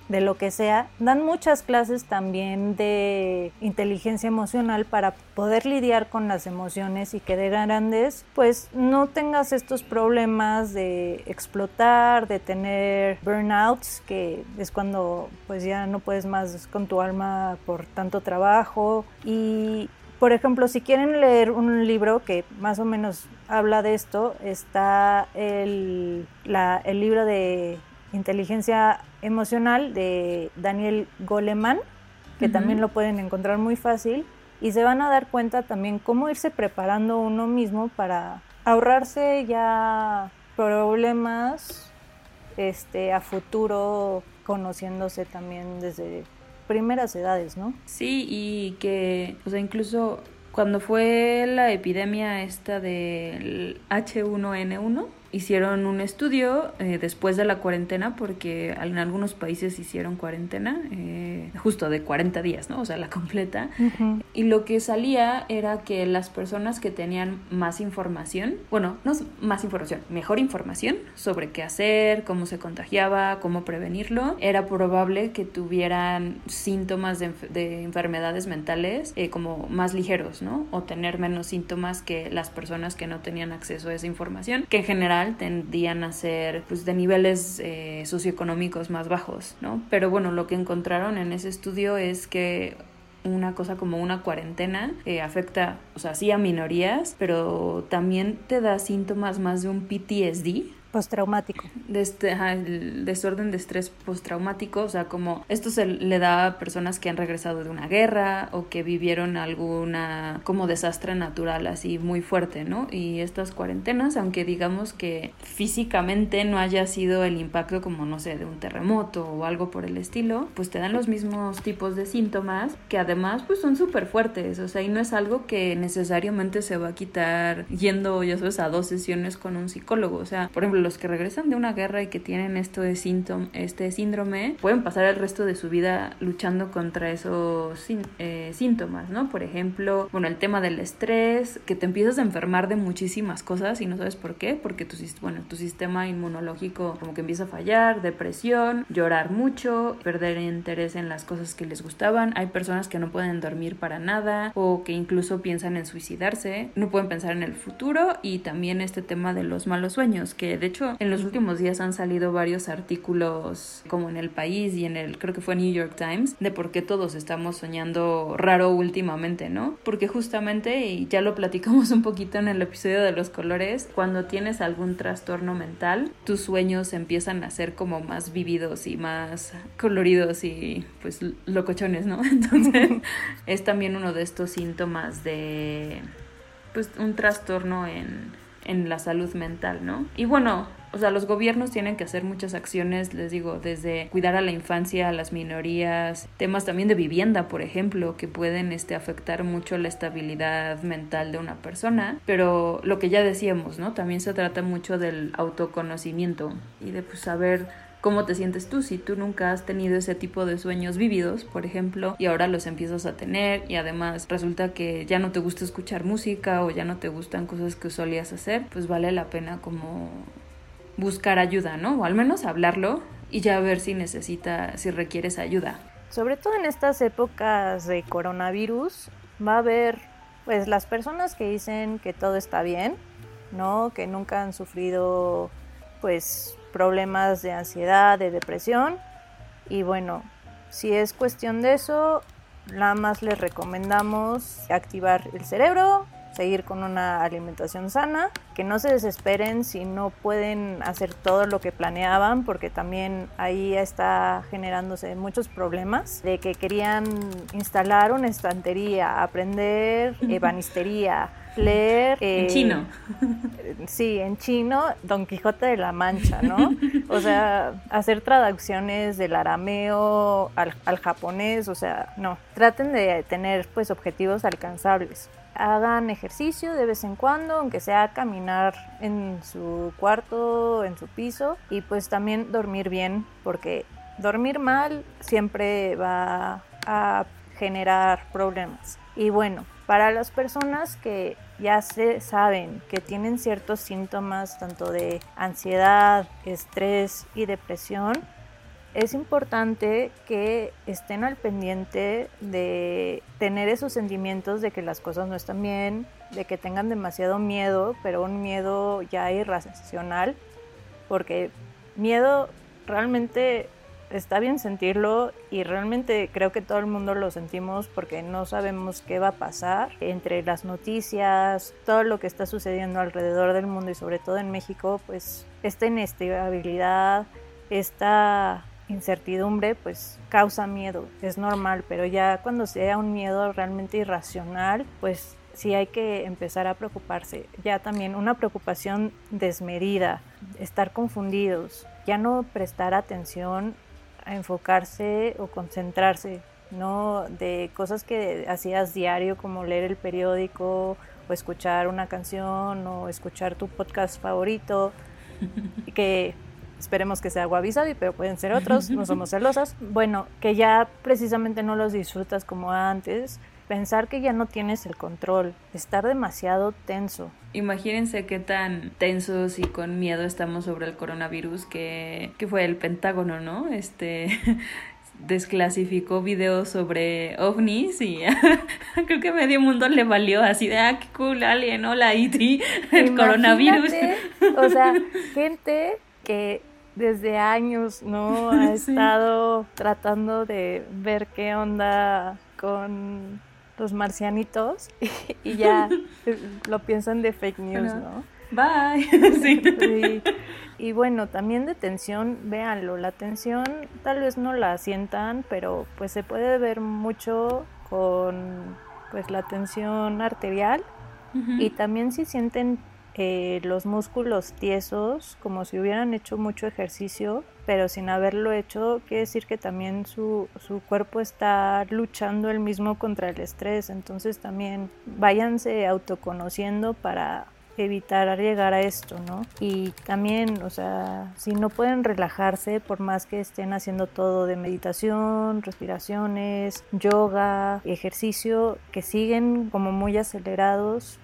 de lo que sea, dan muchas clases también de inteligencia emocional para poder lidiar con las emociones y que de grandes pues no tengas estos problemas de explotar, de tener burnouts, que es cuando pues ya no puedes más con tu alma por tanto trabajo. Y por ejemplo, si quieren leer un libro que más o menos habla de esto, está el, el libro de inteligencia emocional de Daniel Goleman, que también lo pueden encontrar muy fácil, y se van a dar cuenta también cómo irse preparando uno mismo para ahorrarse ya problemas este, a futuro, conociéndose también desde primeras edades, ¿no? Sí, y que, o sea, incluso cuando fue la epidemia esta del H1N1, hicieron un estudio eh, después de la cuarentena, porque en algunos países hicieron cuarentena, eh, justo de 40 días, ¿no? O sea, la completa. Y lo que salía era que las personas que tenían más información, bueno, no más información, mejor información sobre qué hacer, cómo se contagiaba, cómo prevenirlo, era probable que tuvieran síntomas de, enfermedades mentales eh, como más ligeros, ¿no? O tener menos síntomas que las personas que no tenían acceso a esa información, que en general tendían a ser pues, de niveles eh, socioeconómicos más bajos, ¿no? Pero bueno, lo que encontraron en ese estudio es que una cosa como una cuarentena eh, afecta, o sea, sí a minorías, pero también te da síntomas más de un PTSD, Postraumático. De este, el desorden de estrés postraumático, o sea, como esto se le da a personas que han regresado de una guerra o que vivieron alguna como desastre natural así muy fuerte, ¿no? Y estas cuarentenas, aunque digamos que físicamente no haya sido el impacto como, no sé, de un terremoto o algo por el estilo, pues te dan los mismos tipos de síntomas que además pues son súper fuertes, o sea, y no es algo que necesariamente se va a quitar yendo, ya sabes, a dos sesiones con un psicólogo, o sea, por ejemplo, los que regresan de una guerra y que tienen esto de este síndrome, pueden pasar el resto de su vida luchando contra esos eh, síntomas, ¿no? Por ejemplo, bueno, el tema del estrés, que te empiezas a enfermar de muchísimas cosas y no sabes por qué, porque tu, bueno, tu sistema inmunológico como que empieza a fallar, depresión, llorar mucho, perder interés en las cosas que les gustaban. Hay personas que no pueden dormir para nada o que incluso piensan en suicidarse, no pueden pensar en el futuro y también este tema de los malos sueños, que de hecho, en los últimos días han salido varios artículos, como en El País y en el, creo que fue New York Times, de por qué todos estamos soñando raro últimamente, ¿no? Porque justamente, y ya lo platicamos un poquito en el episodio de los colores, cuando tienes algún trastorno mental, tus sueños empiezan a ser como más vividos y más coloridos y pues locochones, ¿no? Entonces, es también uno de estos síntomas de pues un trastorno en en la salud mental, ¿no? Y bueno, o sea, los gobiernos tienen que hacer muchas acciones, les digo, desde cuidar a la infancia, a las minorías, temas también de vivienda, por ejemplo, que pueden este, afectar mucho la estabilidad mental de una persona. Pero lo que ya decíamos, ¿no? También se trata mucho del autoconocimiento y de pues, saber cómo te sientes tú si tú nunca has tenido ese tipo de sueños vívidos, por ejemplo, y ahora los empiezas a tener y además resulta que ya no te gusta escuchar música o ya no te gustan cosas que solías hacer, pues vale la pena como buscar ayuda, ¿no? O al menos hablarlo y ya ver si necesita, si requieres ayuda. Sobre todo en estas épocas de coronavirus, va a haber pues las personas que dicen que todo está bien, ¿no? Que nunca han sufrido pues problemas de ansiedad, de depresión. Y bueno, si es cuestión de eso, nada más les recomendamos activar el cerebro, seguir con una alimentación sana, que no se desesperen si no pueden hacer todo lo que planeaban, porque también ahí está generándose muchos problemas de que querían instalar una estantería, aprender ebanistería, leer... en eh, chino. Sí, en chino, Don Quijote de la Mancha, ¿no? O sea, hacer traducciones del arameo al, al japonés, o sea, no. Traten de tener pues objetivos alcanzables hagan ejercicio de vez en cuando, aunque sea caminar en su cuarto, en su piso, y pues también dormir bien, porque dormir mal siempre va a generar problemas. Y bueno, para las personas que ya se saben que tienen ciertos síntomas tanto de ansiedad, estrés y depresión, es importante que estén al pendiente de tener esos sentimientos de que las cosas no están bien, de que tengan demasiado miedo, pero un miedo ya irracional, porque miedo realmente está bien sentirlo y realmente creo que todo el mundo lo sentimos porque no sabemos qué va a pasar entre las noticias, todo lo que está sucediendo alrededor del mundo y sobre todo en México, pues esta inestabilidad, esta incertidumbre pues causa miedo, es normal, pero ya cuando sea un miedo realmente irracional, pues sí hay que empezar a preocuparse. Ya también una preocupación desmedida, estar confundidos, ya no prestar atención a enfocarse o concentrarse, ¿no? De cosas que hacías diario como leer el periódico o escuchar una canción o escuchar tu podcast favorito, que esperemos que sea Wabi pero pueden ser otros, no somos celosas. Bueno, que ya precisamente no los disfrutas como antes, pensar que ya no tienes el control, estar demasiado tenso. Imagínense qué tan tensos y con miedo estamos sobre el coronavirus que, que fue el Pentágono, ¿no? Este desclasificó videos sobre ovnis y creo que medio mundo le valió así de ah qué cool alien hola E.T. el coronavirus o sea gente que desde años, ¿no? Ha estado tratando de ver qué onda con los marcianitos y, ya lo piensan de fake news, ¿no? Bye. sí. Y bueno, también de tensión, véanlo, la tensión tal vez no la sientan, pero pues se puede ver mucho con pues la tensión arterial y también si sienten eh, los músculos tiesos, como si hubieran hecho mucho ejercicio, pero sin haberlo hecho, quiere decir que también su, su cuerpo está luchando el mismo contra el estrés. Entonces también váyanse autoconociendo para evitar llegar a esto, ¿no? Y también, o sea, si no pueden relajarse, por más que estén haciendo todo de meditación, respiraciones, yoga, ejercicio, que siguen como muy acelerados,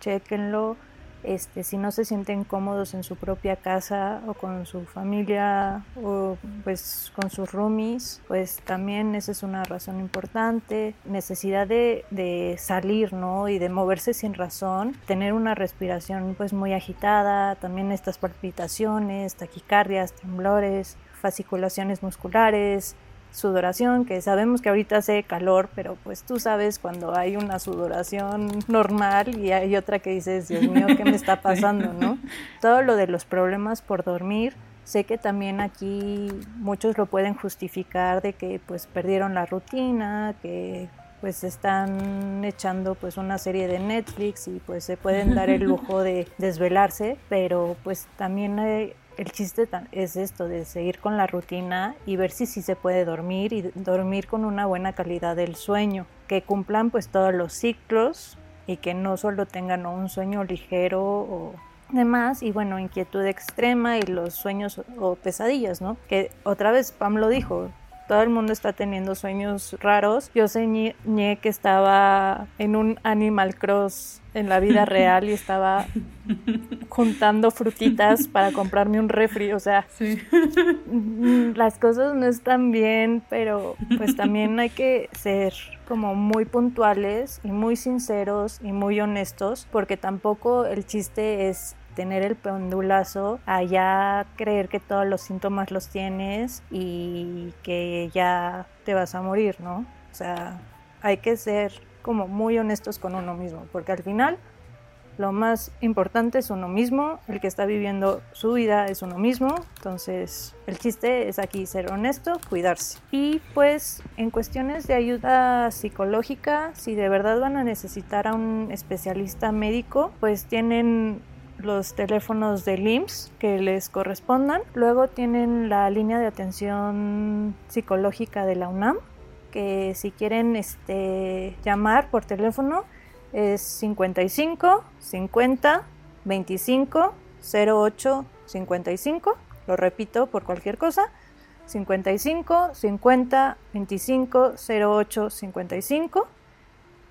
chequenlo este, si no se sienten cómodos en su propia casa o con su familia o pues con sus roomies, pues también esa es una razón importante. Necesidad de, de salir, ¿no? Y de moverse sin razón, tener una respiración pues muy agitada, también estas palpitaciones, taquicardias, temblores, fasciculaciones musculares, sudoración, que sabemos que ahorita hace calor, pero pues tú sabes cuando hay una sudoración normal y hay otra que dices, Dios mío, ¿qué me está pasando? ¿no? Todo lo de los problemas por dormir, sé que también aquí muchos lo pueden justificar de que pues perdieron la rutina, que pues están echando pues una serie de Netflix y pues se pueden dar el lujo de desvelarse, pero pues también hay, el chiste es esto, de seguir con la rutina y ver si sí se puede dormir y dormir con una buena calidad del sueño, que cumplan pues todos los ciclos y que no solo tengan un sueño ligero o demás y bueno, inquietud extrema y los sueños o pesadillas, ¿no? Que otra vez Pam lo dijo, todo el mundo está teniendo sueños raros. Yo soñé que estaba en un Animal Cross en la vida real y estaba juntando frutitas para comprarme un refri, o sea, las cosas no están bien, pero pues también hay que ser como muy puntuales y muy sinceros y muy honestos, porque tampoco el chiste es tener el pendulazo a ya creer que todos los síntomas los tienes y que ya te vas a morir, ¿no? O sea, hay que ser como muy honestos con uno mismo, porque al final lo más importante es uno mismo, el que está viviendo su vida es uno mismo, entonces el chiste es aquí ser honesto, cuidarse. Y pues en cuestiones de ayuda psicológica, si de verdad van a necesitar a un especialista médico, pues tienen los teléfonos del IMSS que les correspondan. Luego tienen la línea de atención psicológica de la UNAM, que si quieren este, llamar por teléfono es 55 50 25 08 55. Lo repito por cualquier cosa. 55 50 25 08 55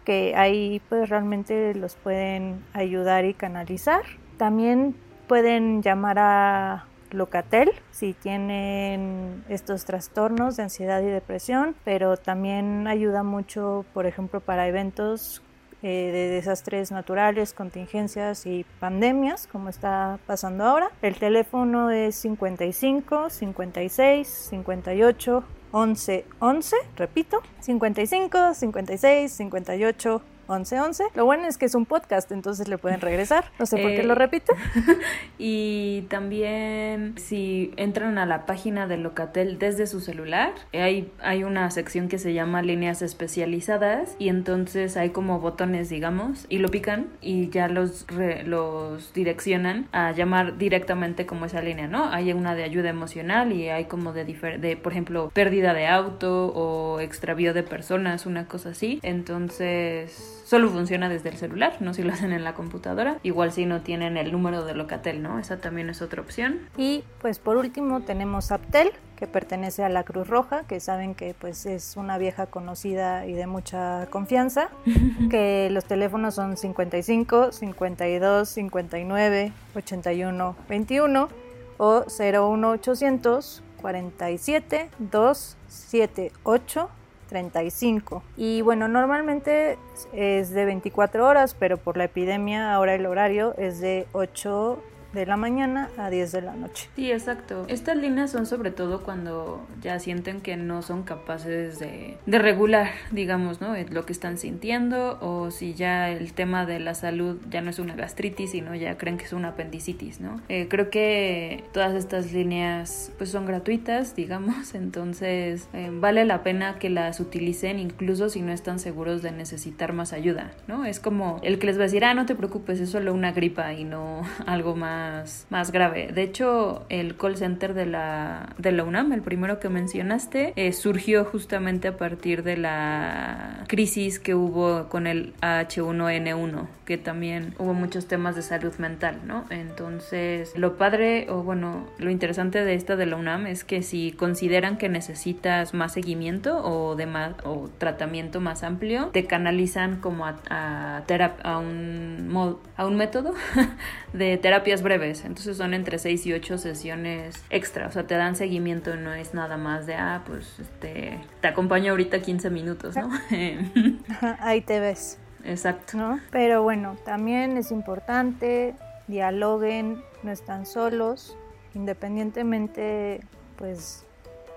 que ahí pues realmente los pueden ayudar y canalizar también pueden llamar a Locatel si tienen estos trastornos de ansiedad y depresión, pero también ayuda mucho, por ejemplo, para eventos eh, de desastres naturales, contingencias y pandemias, como está pasando ahora. El teléfono es 55 56 58 11 11, repito, 55 56 58 1111. Lo bueno es que es un podcast, entonces le pueden regresar. No sé por qué lo eh, repito. y también si entran a la página de Locatel desde su celular, hay, hay una sección que se llama líneas especializadas y entonces hay como botones, digamos, y lo pican y ya los, los direccionan a llamar directamente como esa línea, ¿no? Hay una de ayuda emocional y hay como de, de por ejemplo, pérdida de auto o extravío de personas, una cosa así. Entonces solo funciona desde el celular, no si lo hacen en la computadora. Igual si no tienen el número de Locatel, ¿no? Esa también es otra opción. Y pues por último tenemos Aptel, que pertenece a la Cruz Roja, que saben que pues es una vieja conocida y de mucha confianza, que los teléfonos son 55 52 59 81 21 o 01800 47 278 35. Y bueno, normalmente es de 24 horas, pero por la epidemia ahora el horario es de 8 de la mañana a 10 de la noche. Sí, exacto. Estas líneas son sobre todo cuando ya sienten que no son capaces de, de regular, digamos, ¿no? Lo que están sintiendo o si ya el tema de la salud ya no es una gastritis, sino ya creen que es una apendicitis, ¿no? Eh, creo que todas estas líneas pues son gratuitas, digamos, entonces eh, vale la pena que las utilicen incluso si no están seguros de necesitar más ayuda, ¿no? Es como el que les va a decir, ah, no te preocupes, es solo una gripa y no algo más más, grave. De hecho, el call center de la, de la UNAM, el primero que mencionaste, eh, surgió justamente a partir de la crisis que hubo con el H1N1, que también hubo muchos temas de salud mental, ¿no? Entonces, lo padre, o bueno, lo interesante de esta de la UNAM es que si consideran que necesitas más seguimiento o, de más, o tratamiento más amplio, te canalizan como a, a, a, un, a un método de terapias breves entonces son entre 6 y 8 sesiones extra, o sea, te dan seguimiento, no es nada más de, ah, pues, este, te acompaño ahorita 15 minutos, ¿no? Ahí te ves. Exacto. ¿No? Pero bueno, también es importante, dialoguen, no están solos, independientemente, pues,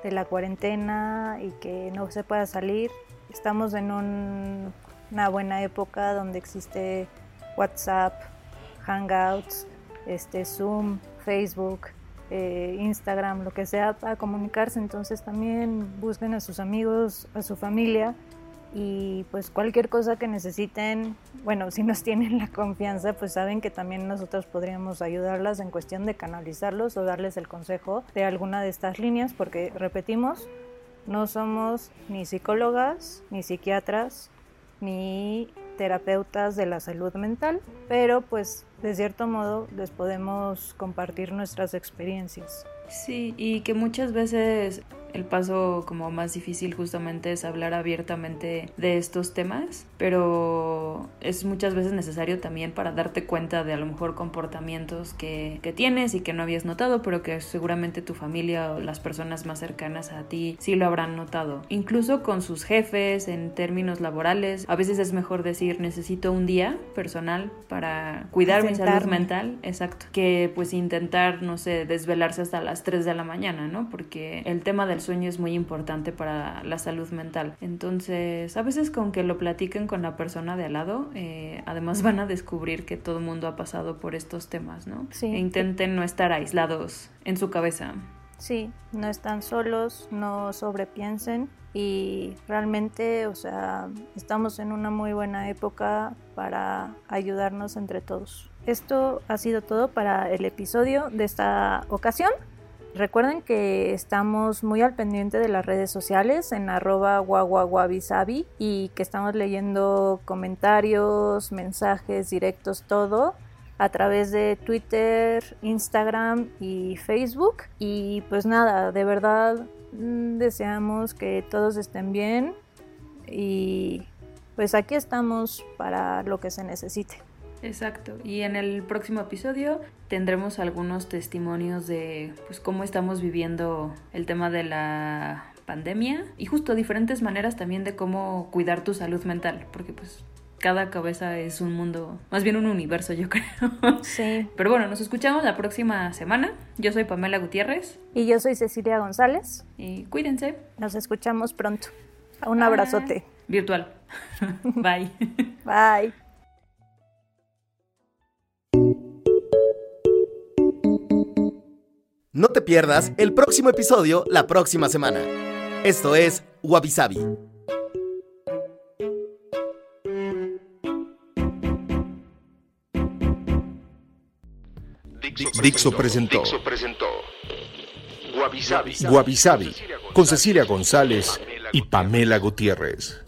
de la cuarentena y que no se pueda salir. Estamos en una buena época donde existe WhatsApp, Hangouts, este, Zoom, Facebook, eh, Instagram, lo que sea para comunicarse. Entonces también busquen a sus amigos, a su familia y pues cualquier cosa que necesiten, bueno, si nos tienen la confianza, pues saben que también nosotros podríamos ayudarlas en cuestión de canalizarlos o darles el consejo de alguna de estas líneas, porque repetimos, no somos ni psicólogas, ni psiquiatras, ni terapeutas de la salud mental, pero pues de cierto modo les podemos compartir nuestras experiencias. Sí, y que muchas veces el paso como más difícil justamente es hablar abiertamente de estos temas, pero es muchas veces necesario también para darte cuenta de a lo mejor comportamientos que, que tienes y que no habías notado, pero que seguramente tu familia o las personas más cercanas a ti sí lo habrán notado. Incluso con sus jefes, en términos laborales, a veces es mejor decir necesito un día personal para cuidar mi salud mental, exacto, que pues intentar, no sé, desvelarse hasta las 3 de la mañana, ¿no? Porque el tema del sueño es muy importante para la salud mental. Entonces, a veces con que lo platiquen con la persona de al lado, eh, además van a descubrir que todo el mundo ha pasado por estos temas, ¿no? Sí. E intenten no estar aislados en su cabeza. Sí, no están solos, no sobrepiensen y realmente, o sea, estamos en una muy buena época para ayudarnos entre todos. Esto ha sido todo para el episodio de esta ocasión. Recuerden que estamos muy al pendiente de las redes sociales en arroba guaguaguabisabi y que estamos leyendo comentarios, mensajes directos, todo a través de Twitter, Instagram y Facebook. Y pues nada, de verdad mm, deseamos que todos estén bien y pues aquí estamos para lo que se necesite. Exacto. Y en el próximo episodio tendremos algunos testimonios de pues cómo estamos viviendo el tema de la pandemia y justo diferentes maneras también de cómo cuidar tu salud mental, porque pues cada cabeza es un mundo, más bien un universo, yo creo. Sí. Pero bueno, nos escuchamos la próxima semana. Yo soy Pamela Gutiérrez. Y yo soy Cecilia González. Y cuídense. Nos escuchamos pronto. Un abrazote. Virtual. Bye. Bye. No te pierdas el próximo episodio la próxima semana. Esto es Wabi Sabi. Dixo presentó, Dixo presentó con Cecilia González y Pamela Gutiérrez.